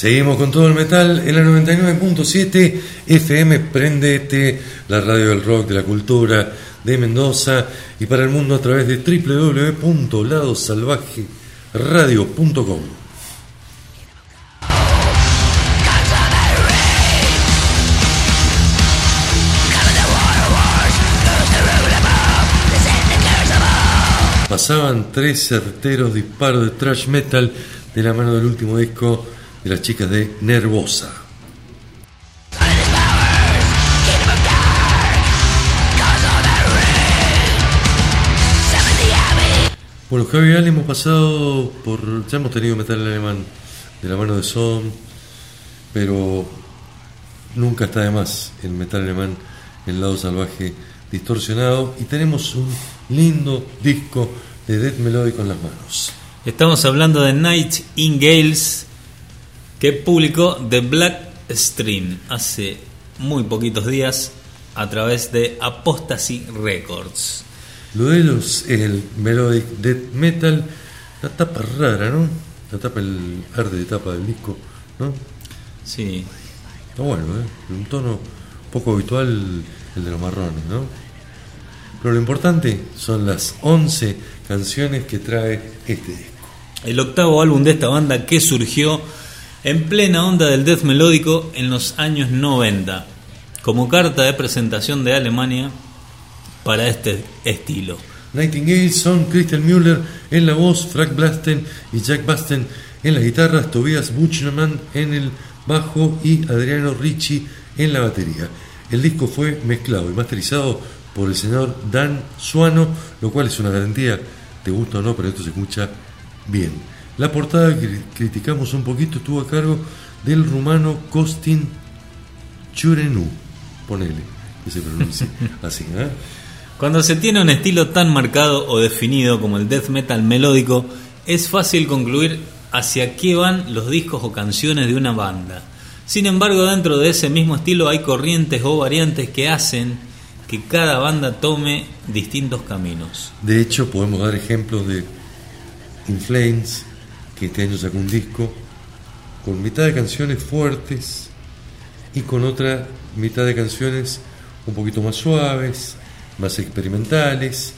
Seguimos con todo el metal en la 99.7 FM Prendete, la radio del rock, de la cultura de Mendoza y para el mundo a través de www.ladosalvajeradio.com. Pasaban tres certeros disparos de thrash metal de la mano del último disco de las chicas de Nervosa. Bueno, Javi y Ale hemos pasado por. Ya hemos tenido metal alemán de la mano de Som, pero nunca está de más el metal alemán, el lado salvaje distorsionado. Y tenemos un lindo disco de death melódico en las manos. Estamos hablando de Night in Gales, que publicó The Black Stream hace muy poquitos días a través de Apostasy Records. Lo de los, el melodic death metal, la tapa rara, ¿no? La tapa, el arte de tapa del disco, ¿no? Sí. Está bueno, ¿eh? Un tono poco habitual el de los marrones, ¿no? Pero lo importante son las 11 canciones que trae este disco. El octavo álbum de esta banda que surgió en plena onda del death melódico en los años 90, como carta de presentación de Alemania para este estilo. Nightingale son Christian Müller en la voz, Frank Blasten y Jack Basten en las guitarras, Tobias Buchnerman en el bajo y Adriano Ricci en la batería. El disco fue mezclado y masterizado por el señor Dan Suano, lo cual es una garantía, te gusta o no, pero esto se escucha bien. La portada que criticamos un poquito estuvo a cargo del rumano Kostin Churenu, ponele, que se pronuncia así, ¿eh? Cuando se tiene un estilo tan marcado o definido como el death metal melódico, es fácil concluir hacia qué van los discos o canciones de una banda. Sin embargo, dentro de ese mismo estilo hay corrientes o variantes que hacen que cada banda tome distintos caminos. De hecho, podemos dar ejemplos de In Flames, que este año sacó un disco con mitad de canciones fuertes y con otra mitad de canciones un poquito más suaves, más experimentales,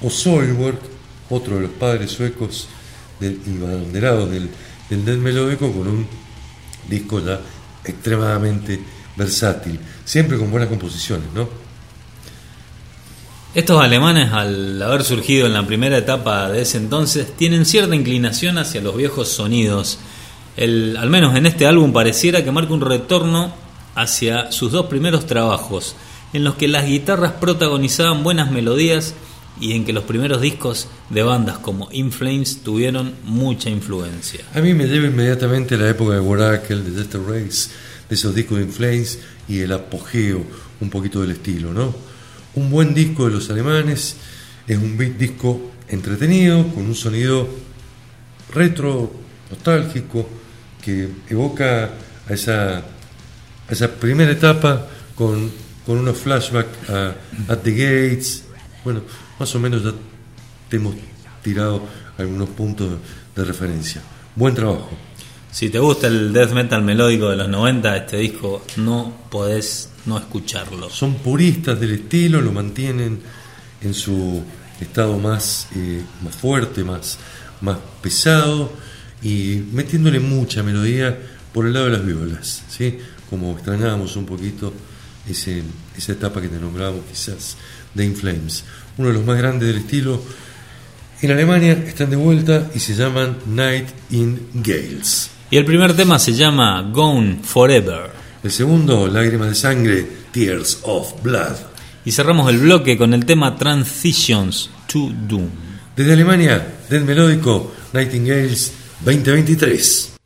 o Soilwork, otro de los padres suecos del, del, del death melódico, con un disco ya extremadamente versátil, siempre con buenas composiciones, ¿no? Estos alemanes, al haber surgido en la primera etapa de ese entonces, tienen cierta inclinación hacia los viejos sonidos. El, al menos en este álbum pareciera que marca un retorno hacia sus dos primeros trabajos, en los que las guitarras protagonizaban buenas melodías y en que los primeros discos de bandas como In Flames tuvieron mucha influencia. A mí me lleva inmediatamente la época de Warakel, de Dexter Race, de esos discos de In Flames y el apogeo un poquito del estilo, ¿no? Un buen disco de los alemanes, es un disco entretenido, con un sonido retro, nostálgico, que evoca a esa, esa primera etapa con, con unos flashbacks a At the Gates. Bueno, más o menos ya te hemos tirado algunos puntos de referencia. Buen trabajo. Si te gusta el death metal melódico de los 90, este disco no podés no escucharlo. Son puristas del estilo, lo mantienen en su estado más, eh, más fuerte, más, más pesado y metiéndole mucha melodía por el lado de las violas, ¿sí? como extrañábamos un poquito ese, esa etapa que te nombrábamos quizás de Inflames, uno de los más grandes del estilo. En Alemania están de vuelta y se llaman Night in Gales. Y el primer tema se llama Gone Forever. El segundo, Lágrimas de Sangre, Tears of Blood. Y cerramos el bloque con el tema Transitions to Doom. Desde Alemania, del melódico Nightingales 2023.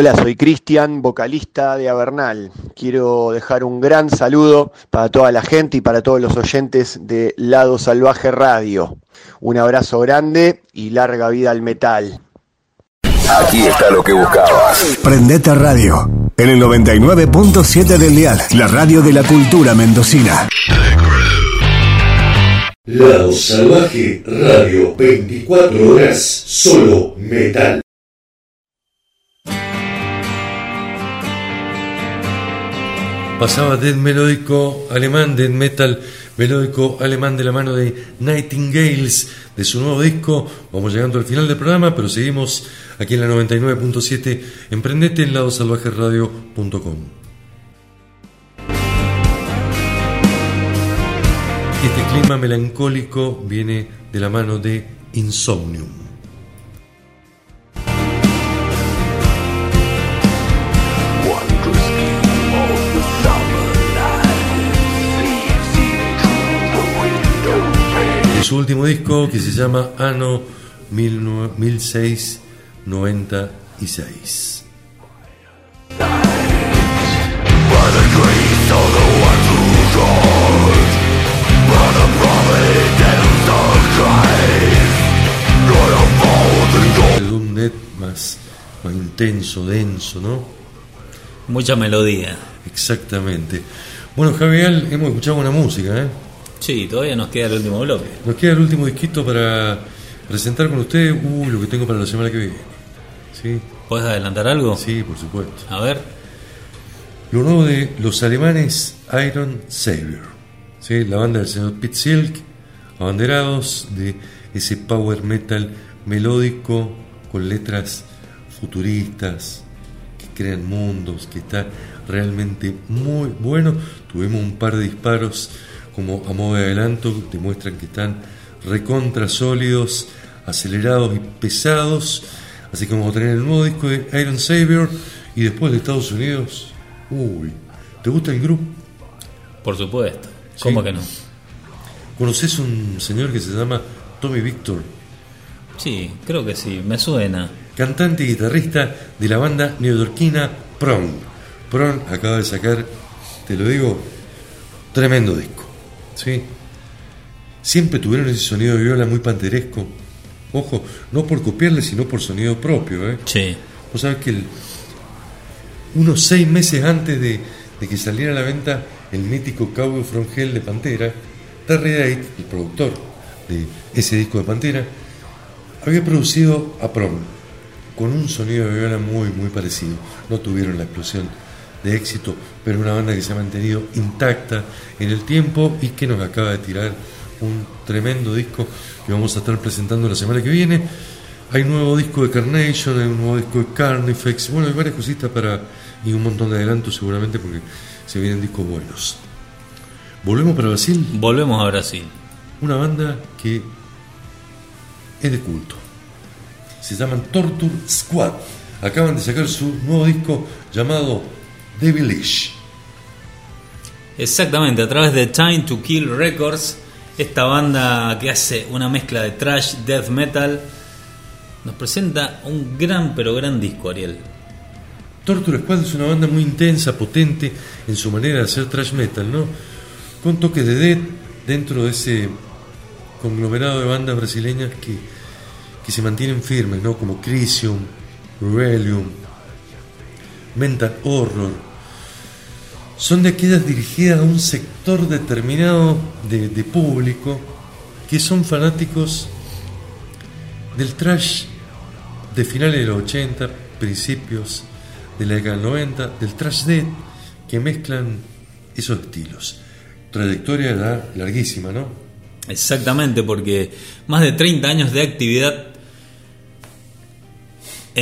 Hola, soy Cristian, vocalista de Avernal. Quiero dejar un gran saludo para toda la gente y para todos los oyentes de Lado Salvaje Radio. Un abrazo grande y larga vida al metal. Aquí está lo que buscabas. Prendete Radio, en el 99.7 del dial, la radio de la cultura mendocina. Lado Salvaje Radio, 24 horas, solo metal. Pasaba death melódico alemán, death metal melódico alemán de la mano de Nightingales de su nuevo disco. Vamos llegando al final del programa, pero seguimos aquí en la 99.7. Emprendete en ladosalvajeradio.com. Este clima melancólico viene de la mano de Insomnium. De su último disco que se llama Ano 1696. El Doom más, más intenso, denso, ¿no? Mucha melodía. Exactamente. Bueno, Javier, hemos escuchado buena música, ¿eh? Sí, todavía nos queda el último bloque. Nos queda el último disquito para presentar con ustedes uh, lo que tengo para la semana que viene. ¿Sí? ¿Puedes adelantar algo? Sí, por supuesto. A ver. Lo nuevo de los alemanes Iron Savior. ¿Sí? La banda del señor Pete Silk, abanderados de ese power metal melódico con letras futuristas que crean mundos, que está realmente muy bueno. Tuvimos un par de disparos como a modo de adelanto, demuestran que están recontra sólidos, acelerados y pesados. Así que vamos a tener el nuevo disco de Iron Savior y después de Estados Unidos. Uy, ¿te gusta el grupo? Por supuesto. ¿Cómo Sí. que no? ¿Conoces un señor que se llama Tommy Victor? Sí, creo que sí, me suena. Cantante y guitarrista de la banda neoyorquina Prong. Prong acaba de sacar, te lo digo, tremendo disco. ¿Sí? Siempre tuvieron ese sonido de viola muy panteresco. Ojo, no por copiarle, sino por sonido propio. ¿eh? Sí. Vos sabés que el- unos seis meses antes de, de que saliera a la venta el mítico Cowboy From Hell de Pantera, Terry Date, el productor de ese disco de Pantera, había producido a Prom con un sonido de viola muy, muy parecido. No tuvieron la explosión de éxito, pero una banda que se ha mantenido intacta en el tiempo y que nos acaba de tirar un tremendo disco que vamos a estar presentando la semana que viene. Hay un nuevo disco de Carnation, hay un nuevo disco de Carnifex, bueno, hay varias cositas para y un montón de adelantos seguramente porque se vienen discos buenos. Volvemos para Brasil. Volvemos a Brasil. Una banda que es de culto. Se llaman Torture Squad. Acaban de sacar su nuevo disco llamado Devilish. Exactamente, a través de Time to Kill Records, esta banda que hace una mezcla de trash, death metal, nos presenta un gran pero gran disco, Ariel. Torture Squad es una banda muy intensa, potente en su manera de hacer trash metal, ¿no? Con toques de death dentro de ese conglomerado de bandas brasileñas que, que se mantienen firmes, ¿no? Como Crisium, Rebellion, Mental Horror. Son de aquellas dirigidas a un sector determinado de, público que son fanáticos del trash de finales de los 80, principios de la década del 90, del trash death, que mezclan esos estilos. Trayectoria la- larguísima, ¿no? Exactamente, porque más de 30 años de actividad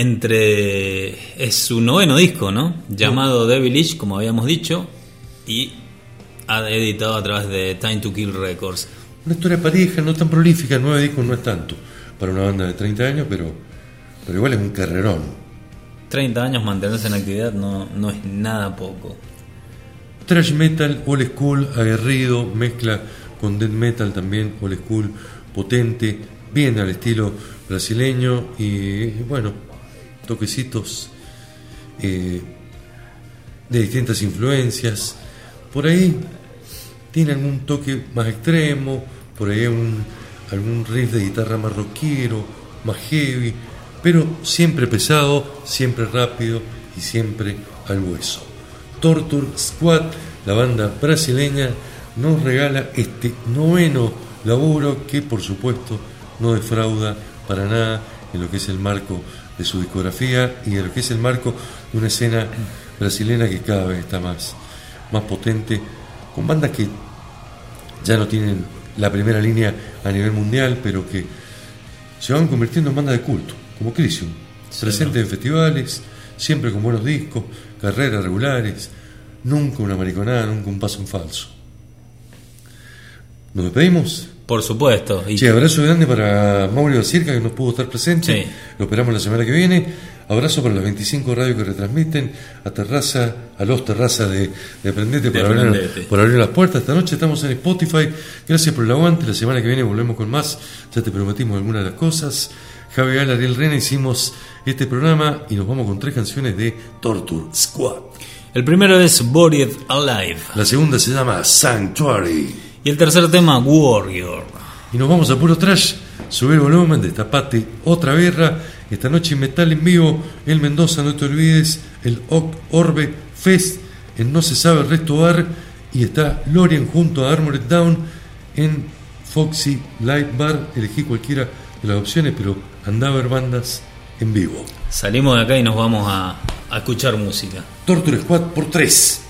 entre... Es su noveno disco, ¿no? Llamado Devilish, como habíamos dicho, y ha editado a través de Time to Kill Records. Una historia pareja, no tan prolífica, nueve discos no es tanto para una banda de 30 años, pero, pero igual es un carrerón. 30 años mantenerse en actividad no, no es nada poco. Trash metal, old school, aguerrido, mezcla con death metal también, old school, potente, bien al estilo brasileño y bueno, toquecitos eh, de distintas influencias. Por ahí tiene algún toque más extremo, por ahí un, algún riff de guitarra más rockero, más heavy, pero siempre pesado, siempre rápido y siempre al hueso. Torture Squad, la banda brasileña, nos regala este noveno laburo que por supuesto no defrauda para nada en lo que es el marco de su discografía y en lo que es el marco de una escena brasileña que cada vez está más, más potente, con bandas que ya no tienen la primera línea a nivel mundial, pero que se van convirtiendo en bandas de culto, como Crisium, presentes en festivales, siempre con buenos discos, carreras regulares, nunca una mariconada, nunca un paso en falso. ¿Nos despedimos? Por supuesto. Y... Sí, abrazo grande para Mauro Circa que no pudo estar presente. Lo esperamos la semana que viene. Abrazo para las 25 radios que retransmiten a Terraza, a los Terrazas de, de Aprendete por, abrir, por abrir las puertas. Esta noche estamos en Spotify. Gracias por el aguante. La semana que viene volvemos con más. Ya te prometimos algunas de las cosas. Javi Ariel Rena hicimos este programa y nos vamos con tres canciones de Torture Squad. El primero es Buried Alive. La segunda se llama Sanctuary. Y el tercer tema, Warrior. Y nos vamos a puro trash. Subir el volumen, destapate otra birra. Esta noche Metal en Vivo, el Mendoza, no te olvides, el Orbe Fest, en No Se Sabe el Resto Bar. Y está Lorien junto a Armored Down en Foxy Light Bar. Elegí cualquiera de las opciones, pero anda a ver bandas en vivo. Salimos de acá y nos vamos a, a escuchar música. Torture Squad por 3.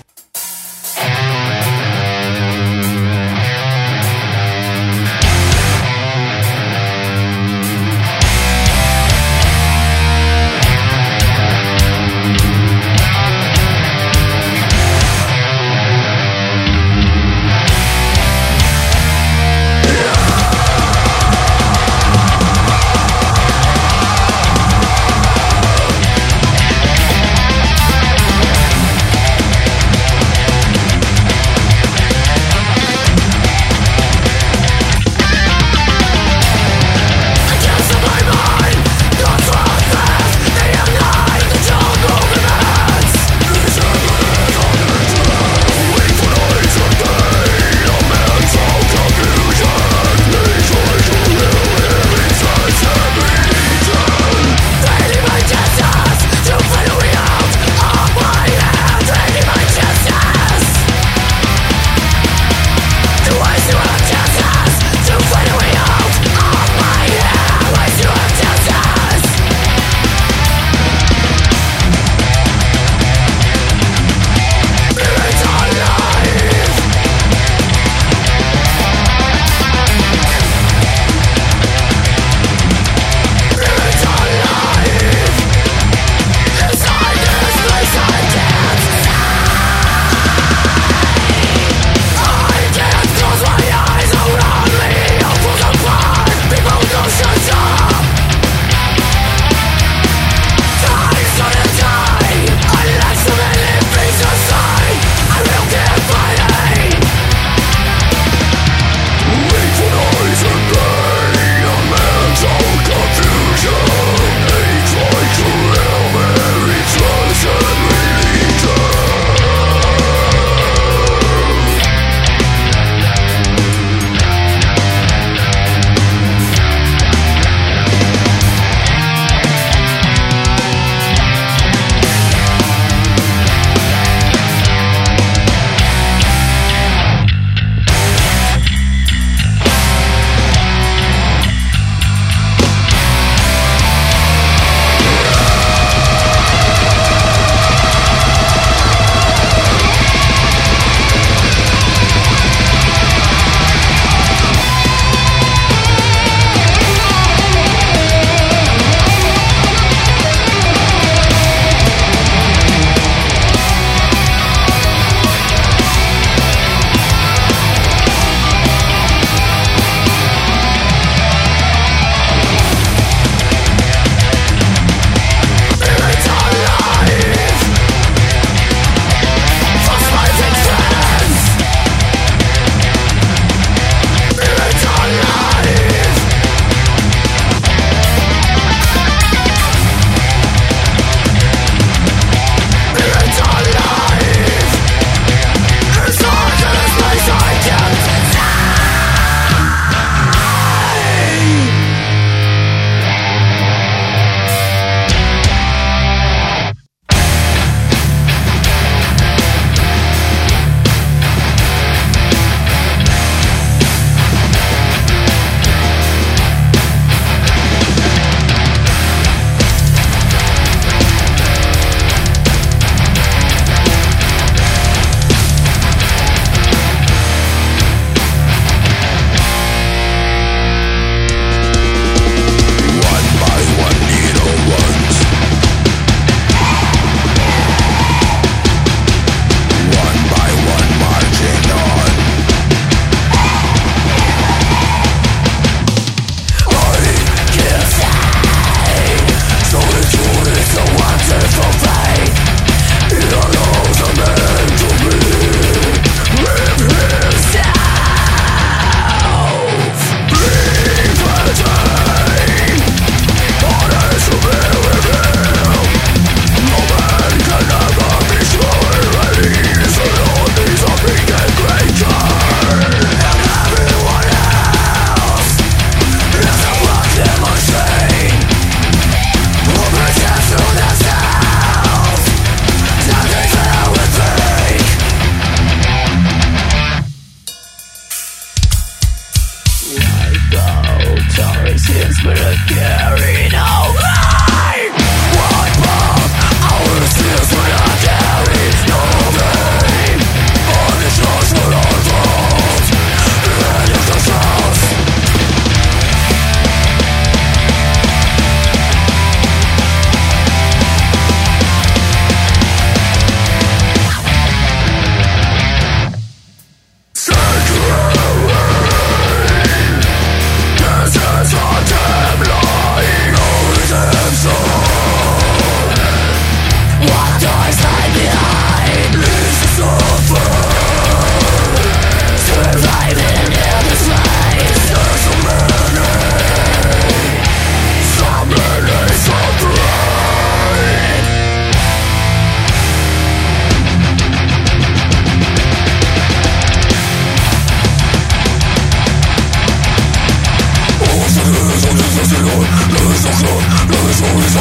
ciego, la desazón, la desmovilizo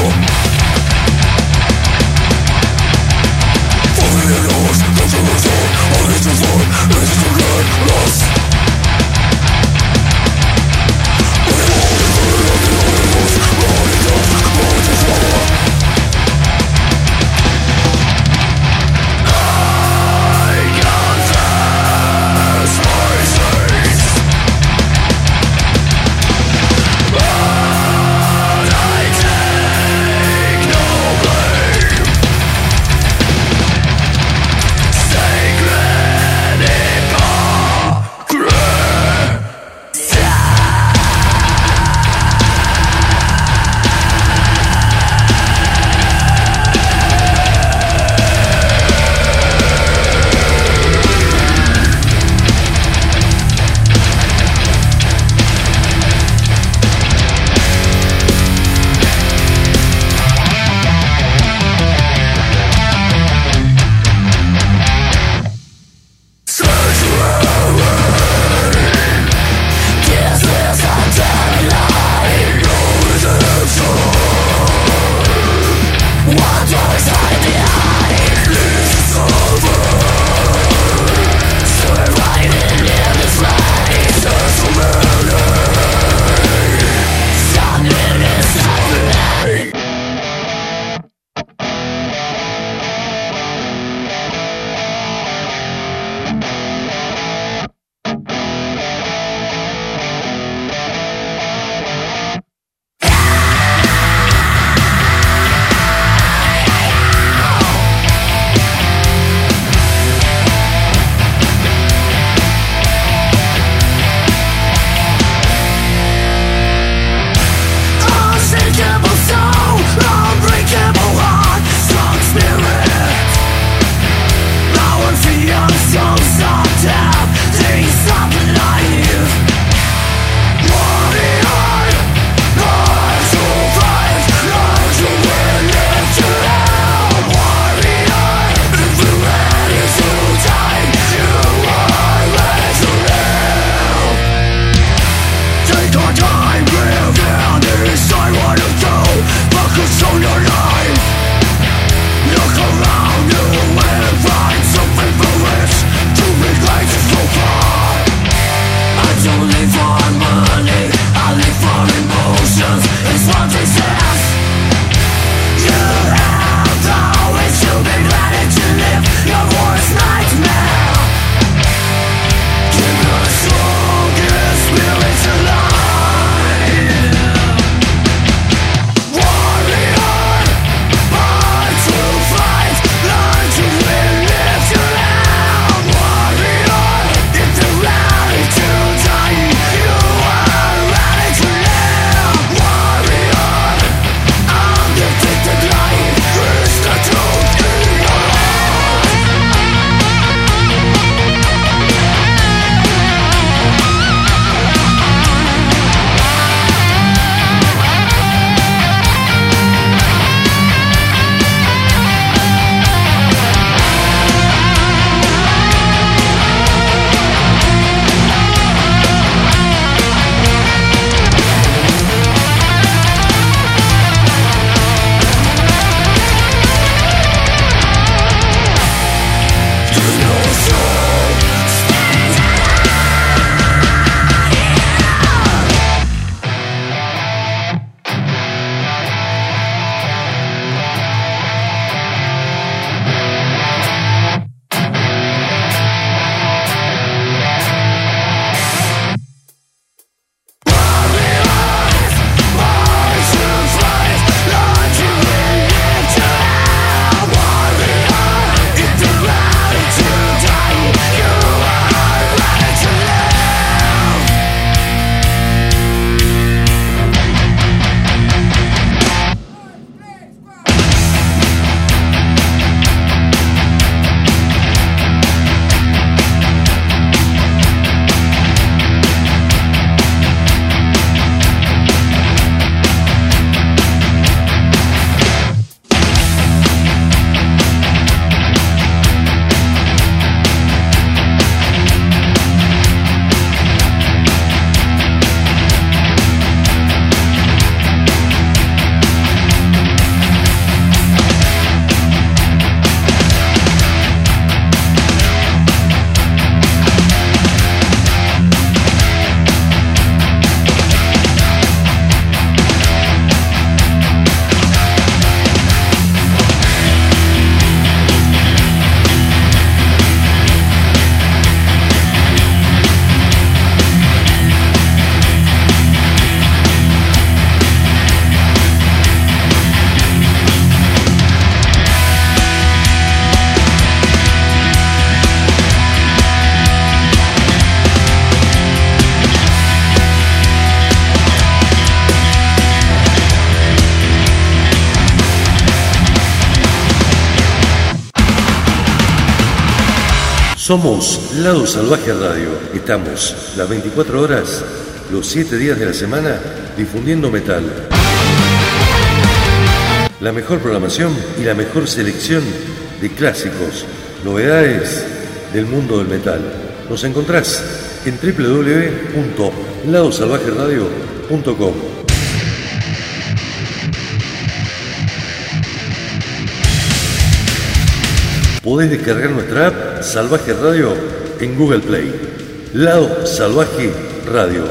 Familia Dios, no Somos Lado Salvaje Radio. Estamos las 24 horas, los 7 días de la semana, difundiendo metal. La mejor programación y la mejor selección de clásicos, novedades del mundo del metal. Nos encontrás en www.ladosalvajeradio.com. Podés descargar nuestra app Salvaje Radio en Google Play. Lado Salvaje Radio.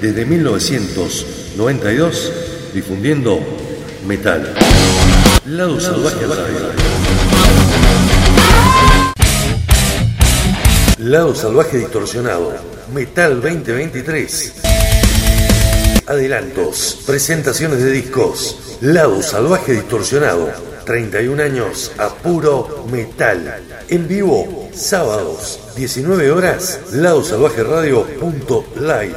Desde 1992 difundiendo metal. Lado Salvaje Radio. Lado Salvaje Distorsionado. Metal 2023. Adelantos. Presentaciones de discos. Lado Salvaje Distorsionado. 31 años a puro metal. En vivo, sábados, 19 horas, ladosalvajeradio.live.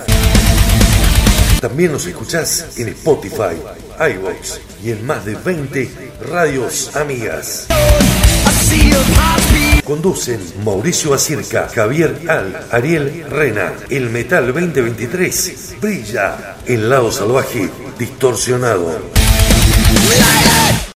También nos escuchás en Spotify, iVoox y en más de 20 radios amigas. Conducen Mauricio Acirca, Javier Al, Ariel Rena. El Metal 2023 brilla en lado salvaje distorsionado.